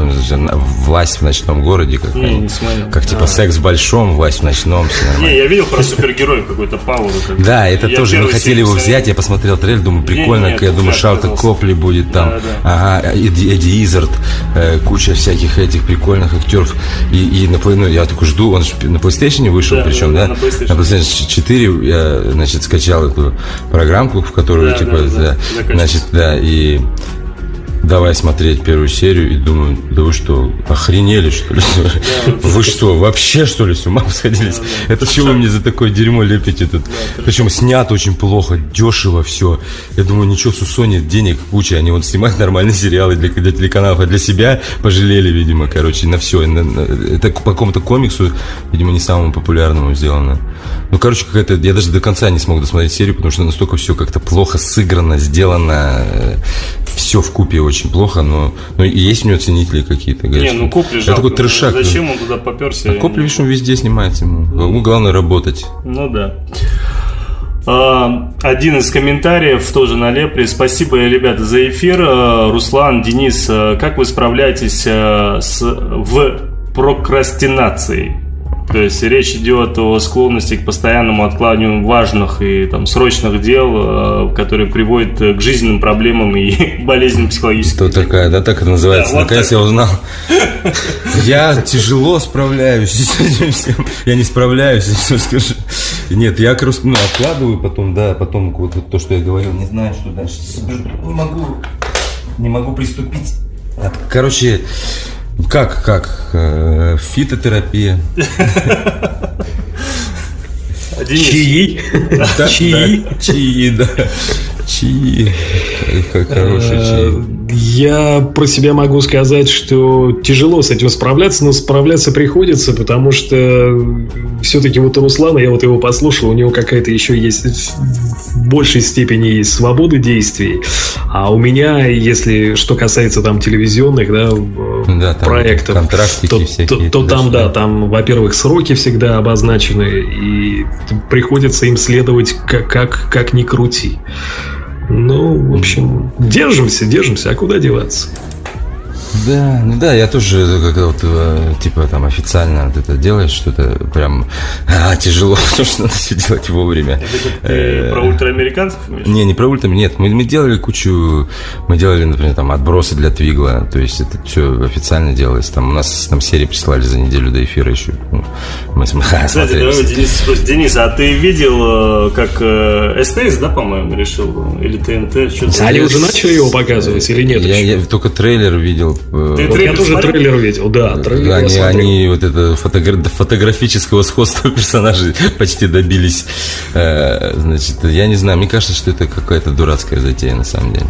власть в ночном городе, как, Не, не смотрел. как типа А. секс в большом, власть в ночном, все Не, нормально. я видел про супергероя какой-то Power. как. Да, это Я тоже, мы хотели его взять, я посмотрел трейлер, думаю, Не, прикольно, не, я думаю, оказался. Копли будет там, Да, да. ага, Эдди, Эдди Изард, э, куча всяких этих прикольных актеров. И, и на, ну, я только жду, он же на PlayStation вышел, Да, причем, да, да? на PlayStation. На PlayStation 4 я, значит, скачал эту программку, в которую, Да, типа, да, да, да, значит, да, и давай смотреть первую серию и думаю, да вы что, охренели, что ли? Вы что, вообще, что ли, с ума сходились? Это чего вы мне за такое дерьмо лепите тут? Причем снято очень плохо, дешево все. Я думаю, ничего, с Sony денег куча, они вот снимают нормальные сериалы для, для телеканалов, а для себя пожалели, видимо, короче, на все. Это по какому-то комиксу, видимо, не самому популярному сделано. Ну, короче, какая-то... Я даже до конца не смог досмотреть серию, потому что настолько все как-то плохо сыграно, сделано. Все в купе очень плохо, но, но есть у него ценители какие-то. говорят, Не, ну Копли Это жалко. такой трешак. Зачем он туда поперся? А Копли, видишь, он везде снимается ему. Ему главное работать. Ну да. А, Один из комментариев тоже на Лепре. Спасибо, ребята, за эфир. А, Руслан, Денис, а, как вы справляетесь с, в прокрастинации? То есть речь идет о склонности к постоянному откладыванию важных и там, срочных дел, а, которые приводят к жизненным проблемам и болезням психологическим. Кто такая, да, так это называется. Да, вот Наконец так. я узнал. Я тяжело справляюсь с этим всем. Я не справляюсь, я скажу. Нет, я просто ну, откладываю потом, да, потом вот, вот то, что я говорил, не знаю, что дальше. Не могу, не могу приступить. Короче, как, как? Э, Фитотерапия. Денис, Чаи. Да, Чаи. да, Чаи, да. Чаи. Хороший Э, чаи. Я про себя могу сказать, что тяжело с этим справляться, но справляться приходится, потому что все-таки вот у Руслана, я вот его послушал, у него какая-то еще есть в большей степени есть свобода действий, а у меня, если что касается там телевизионных да, Да, там проектов, то, то- то там, да, там, во-первых, сроки всегда обозначены, и приходится им следовать как, как, как ни крути. Ну, в общем, держимся, держимся, а куда деваться? Да, ну да, я тоже как вот э, типа там официально вот это делаешь что-то прям а, тяжело, потому что надо все делать вовремя. ты Э, про ультраамериканцев имеешь? Не, не про ультами, нет. Мы, мы делали кучу, мы делали, например, там отбросы для Твигла, то есть это все официально делалось. Там у нас там серии прислали за неделю до эфира еще. Ну, Мы, Кстати, давай Денис спросит. Денис, а ты видел, э, как э, СТС, да, по-моему, решил? Или ТНТ? Что-то Они уже начали его показывать или нет? Я, я только трейлер видел. Э, Ты Вот трейлер я тоже смотрел? трейлер видел, да, трейлер они, они вот это фотогра- фотографического сходства персонажей почти добились. Э, значит, я не знаю, мне кажется, что это какая-то дурацкая затея на самом деле.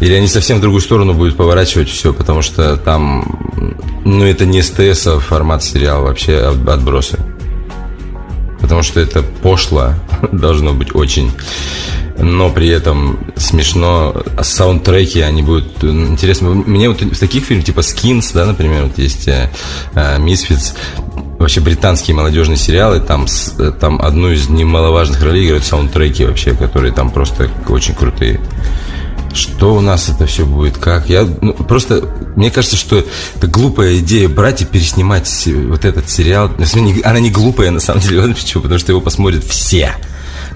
Или они совсем в другую сторону будут поворачивать все, потому что там, ну, это не СТС, а формат сериала вообще от- отбросы. Потому что это пошло, должно быть очень. Но при этом смешно. Саундтреки, они будут э, интересны. Мне вот в таких фильмах, типа Skins, да, например, вот есть э, э, Misfits, вообще британские молодежные сериалы, там, э, там одну из немаловажных ролей играют саундтреки вообще, которые там просто очень крутые. Что у нас это все будет? Как? Я ну, просто мне кажется, что это глупая идея брать и переснимать вот этот сериал. Она не глупая на самом деле, вот почему? Потому что его посмотрят все.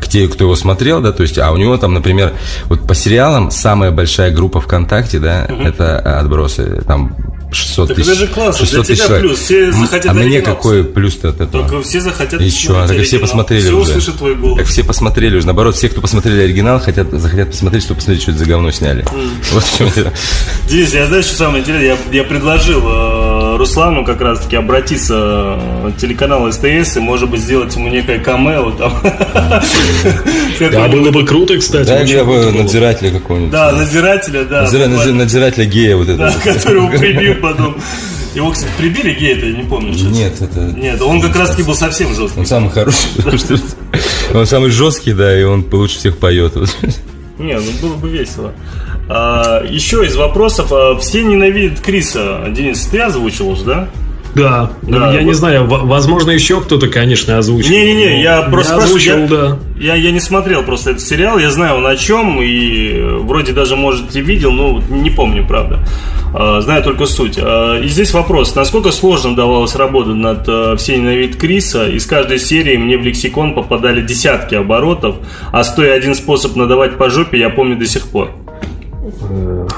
Те, кто его смотрел, да, то есть, а у него там, например, вот по сериалам самая большая группа ВКонтакте, да, это отбросы, там 600 Так тысяч. это же классно, для 600 тысяч тебя человек. плюс, все захотят А мне оригинал какой плюс-то от этого? Только все захотят Еще, посмотреть так и все оригинал. посмотрели Все уже. услышат твой голос. Так все посмотрели уже. Наоборот, все, кто посмотрели оригинал, хотят, захотят посмотреть, чтобы посмотреть, что это за говно сняли. Вот в чем дело. Денис, я знаю, что самое интересное, я, я предложил э, Руслану как раз-таки обратиться э, к телеканалу СТС и, может быть, сделать ему некое камео там. Да, было бы круто, кстати. Да, я бы надзирателя какого-нибудь. Да, надзирателя, да. Надзирателя гея вот Да, это. которого прибьют потом. Его, кстати, прибили гей-то, я не помню сейчас. Нет, это... Нет, он как раз-таки был совсем жесткий. Он самый хороший, потому что он самый жесткий, да, и он лучше всех поет. Не, ну было бы весело. А, еще из вопросов. а, все ненавидят Криса. Денис, ты озвучил уже, да? Да, ну, Да, я не вот. знаю, в- возможно, еще кто-то, конечно, озвучил. Не-не-не, я Но просто я озвучил, я- да. Я, я не смотрел просто этот сериал, я знаю он о чем, и э, вроде даже, может, и видел, но не помню, правда. А, Знаю только суть. И здесь вопрос, насколько сложно давалась работа над э, «Все ненавидят Криса?» Из каждой серии мне в лексикон попадали десятки оборотов, а 101 способ надавать по жопе я помню до сих пор.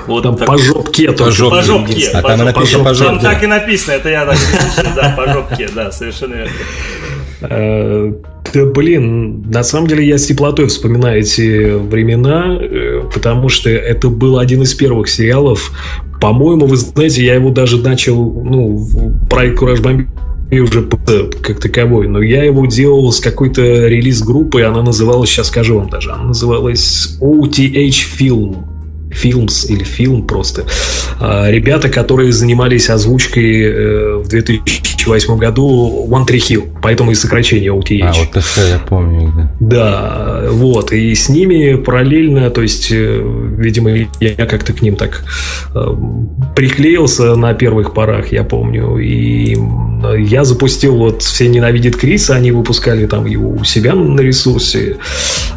Вот там по жопке. По жопке. По жопке. А там написано по жопке. Там так и написано, это я так. Да, по жопке, да, совершенно верно. Э, да, блин, на самом деле я с теплотой вспоминаю эти времена, э, потому что это был один из первых сериалов. По-моему, вы знаете, я его даже начал, ну, проект Кураж Бомби уже как таковой, но я его делал с какой-то релиз-группой, она называлась, сейчас скажу вам даже, она называлась OTH Film. Films или фильм просто. А, ребята, которые занимались озвучкой э, в 2008 году One Tree Hill, поэтому и сокращение OTH. А, вот это я помню. Да. да, вот. И с ними параллельно, то есть, э, видимо, я как-то к ним так э, приклеился на первых порах, я помню. И я запустил вот «Все ненавидят Криса», они выпускали там его у себя на ресурсе.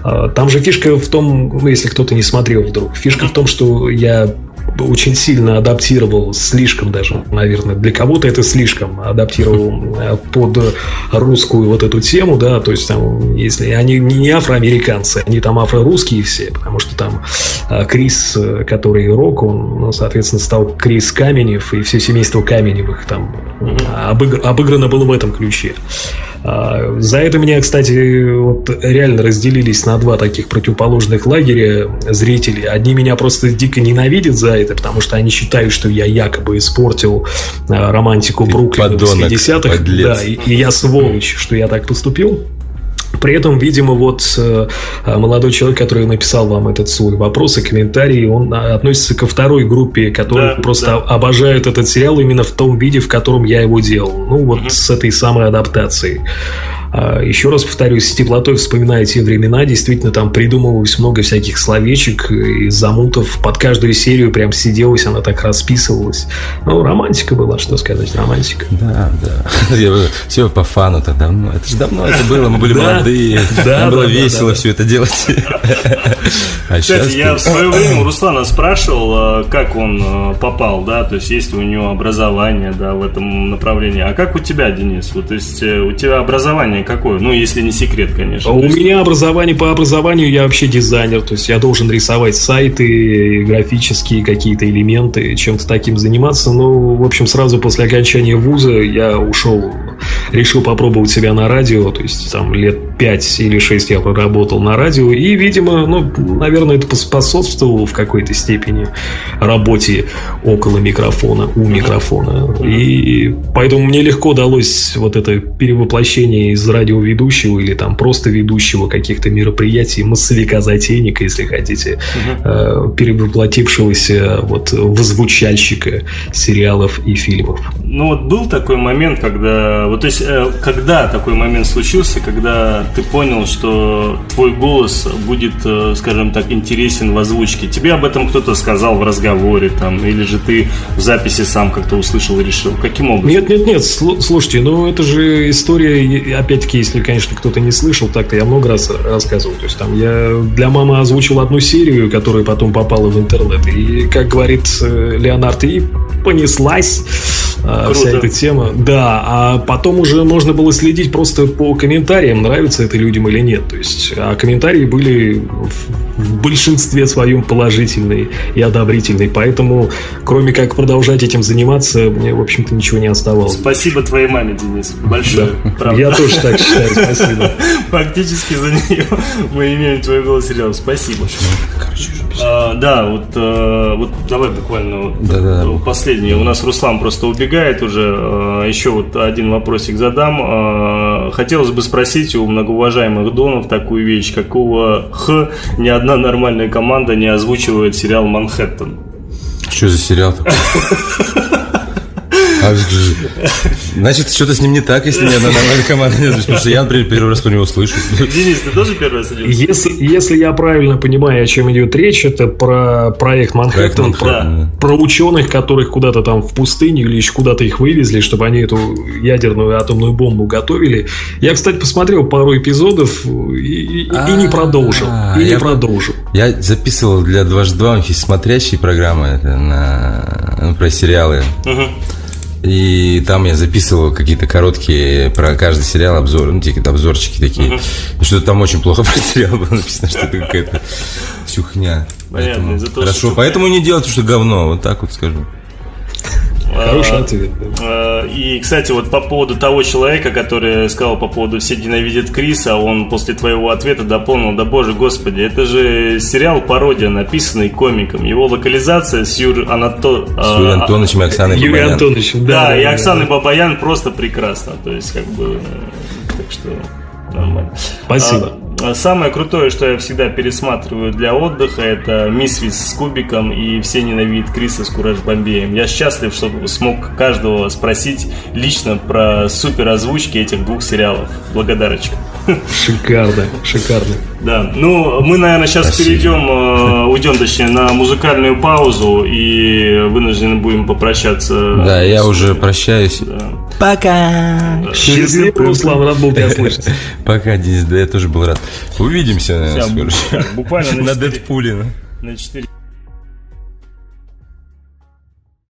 А, там же фишка в том, ну, если кто-то не смотрел вдруг, фишка в том, что я очень сильно адаптировал, слишком даже, наверное, для кого-то это слишком, адаптировал э, под русскую вот эту тему, да, то есть там, если они не афроамериканцы, они там афро-русские все, потому что там э, Крис, э, который рок, он, ну, соответственно, стал Крис Каменев, и все семейство Каменевых там обыгр- обыграно было в этом ключе. А, за это меня, кстати, вот реально разделились на два таких противоположных лагеря зрителей. Одни меня просто дико ненавидят за это, потому что они считают, что я якобы испортил а, романтику Бруклина 80-х. Да, и, и я сволочь, что я так поступил. При этом, видимо, вот э, молодой человек, который написал вам этот свой вопрос и комментарий, он относится ко второй группе, которая да, просто да. обожает этот сериал именно в том виде, в котором я его делал. Ну, вот угу. с этой самой адаптацией. А, еще раз повторюсь, с теплотой вспоминая те времена, действительно там придумывалось много всяких словечек и замутов. Под каждую серию прям сиделась, она так расписывалась. Ну, романтика была, что сказать, романтика. Да, да. Все по фану-то давно. Это же давно это было, мы были молодые. Нам было весело все это делать. А Кстати, я в свое время у Руслана спрашивал, а, как он попал, да, то есть есть ли у него образование, да, в этом направлении. А как у тебя, Денис? Вот, то есть э, у тебя образование какое? Ну, если не секрет, конечно. У есть... меня образование по образованию, я вообще дизайнер, то есть я должен рисовать сайты, графические какие-то элементы, чем-то таким заниматься. Ну, в общем, сразу после окончания вуза я ушел, решил попробовать себя на радио, то есть там лет 5 или 6 я проработал на радио, и, видимо, ну, наверное, это способствовало в какой-то степени работе около микрофона, у микрофона. И поэтому мне легко далось вот это перевоплощение из радиоведущего или там просто ведущего каких-то мероприятий, массовика-затейника, если хотите, угу. перевоплотившегося вот в звучальщика сериалов и фильмов. Ну вот был такой момент, когда, вот то есть, э, когда такой момент случился, когда ты понял, что твой голос будет, э, скажем так, интересен в озвучке. Тебе об этом кто-то сказал в разговоре там, или же ты в записи сам как-то услышал и решил? Каким образом? Нет, нет, нет, слушайте, ну это же история, опять опять-таки, если, конечно, кто-то не слышал, так-то я много раз рассказывал. То есть там я для мамы озвучил одну серию, которая потом попала в интернет. И, как говорит э, Леонард, и понеслась э, Круто. вся эта тема. Да, а потом уже можно было следить просто по комментариям, нравится это людям или нет. То есть, а комментарии были в большинстве своем положительные и одобрительные. Поэтому, кроме как продолжать этим заниматься, мне, в общем-то, ничего не оставалось. Спасибо твоей маме, Денис. Большое. Да. Я тоже так считаю, спасибо. Фактически за нее мы имеем твой голос сериал. Спасибо. А, да, вот, а, вот давай буквально вот, да, да, да. последний. У нас Руслан просто убегает уже. А, еще вот один вопросик задам. А, хотелось бы спросить у многоуважаемых донов такую вещь. Какого х ни одна нормальная команда не озвучивает сериал «Манхэттен»? Что за сериал такой? А, значит, что-то с ним не так, если ни одна нормальная команда нет. Потому что я, например, первый раз про него слышу. Денис, ты тоже первый раз? Если, если я правильно понимаю, о чем идет речь, это про проект Манхэттен, про, да. про ученых, которых куда-то там в пустыню или еще куда-то их вывезли, чтобы они эту ядерную атомную бомбу готовили. Я, кстати, посмотрел пару эпизодов и, и, и не продолжил. И не продолжил. Я записывал для дважды два смотрящие программы на, ну, про сериалы. Угу. И там я записывал какие-то короткие про каждый сериал обзоры, ну, какие-то обзорчики такие. Uh-huh. Что-то там очень плохо про сериал было написано, что это какая-то Сюхня. Понятно, Поэтому того, Хорошо, что- поэтому не делайте, что говно, вот так вот скажу. Хороший А, ответ. Э, И, кстати, вот по поводу того человека, который сказал по поводу «Все ненавидят Криса», он после твоего ответа дополнил, да боже, господи, это же сериал пародия, написанный комиком. Его локализация с Юр Анато... С Юрием Антоновичем и Оксаной Юрий Бабаян. Антонович, да. Да, и да. Бабаян просто прекрасно. То есть, как бы... э, Так что... Нормально. Спасибо. А, Самое крутое, что я всегда пересматриваю для отдыха, это Мисвис с Кубиком и все ненавидят Криса с Кураж Бомбеем. Я счастлив, что смог каждого спросить лично про супер озвучки этих двух сериалов. Благодарочка. Шикарно, шикарно. Да, ну мы, наверное, сейчас Спасибо. перейдем, э, уйдем, точнее, на музыкальную паузу и вынуждены будем попрощаться. Да, я уже прощаюсь. Да. Пока. Счастливо, Руслан, рад был тебя слышать. Пока, Денис, да я тоже был рад. Увидимся, буквально на Дэдпуле. ну. на четыре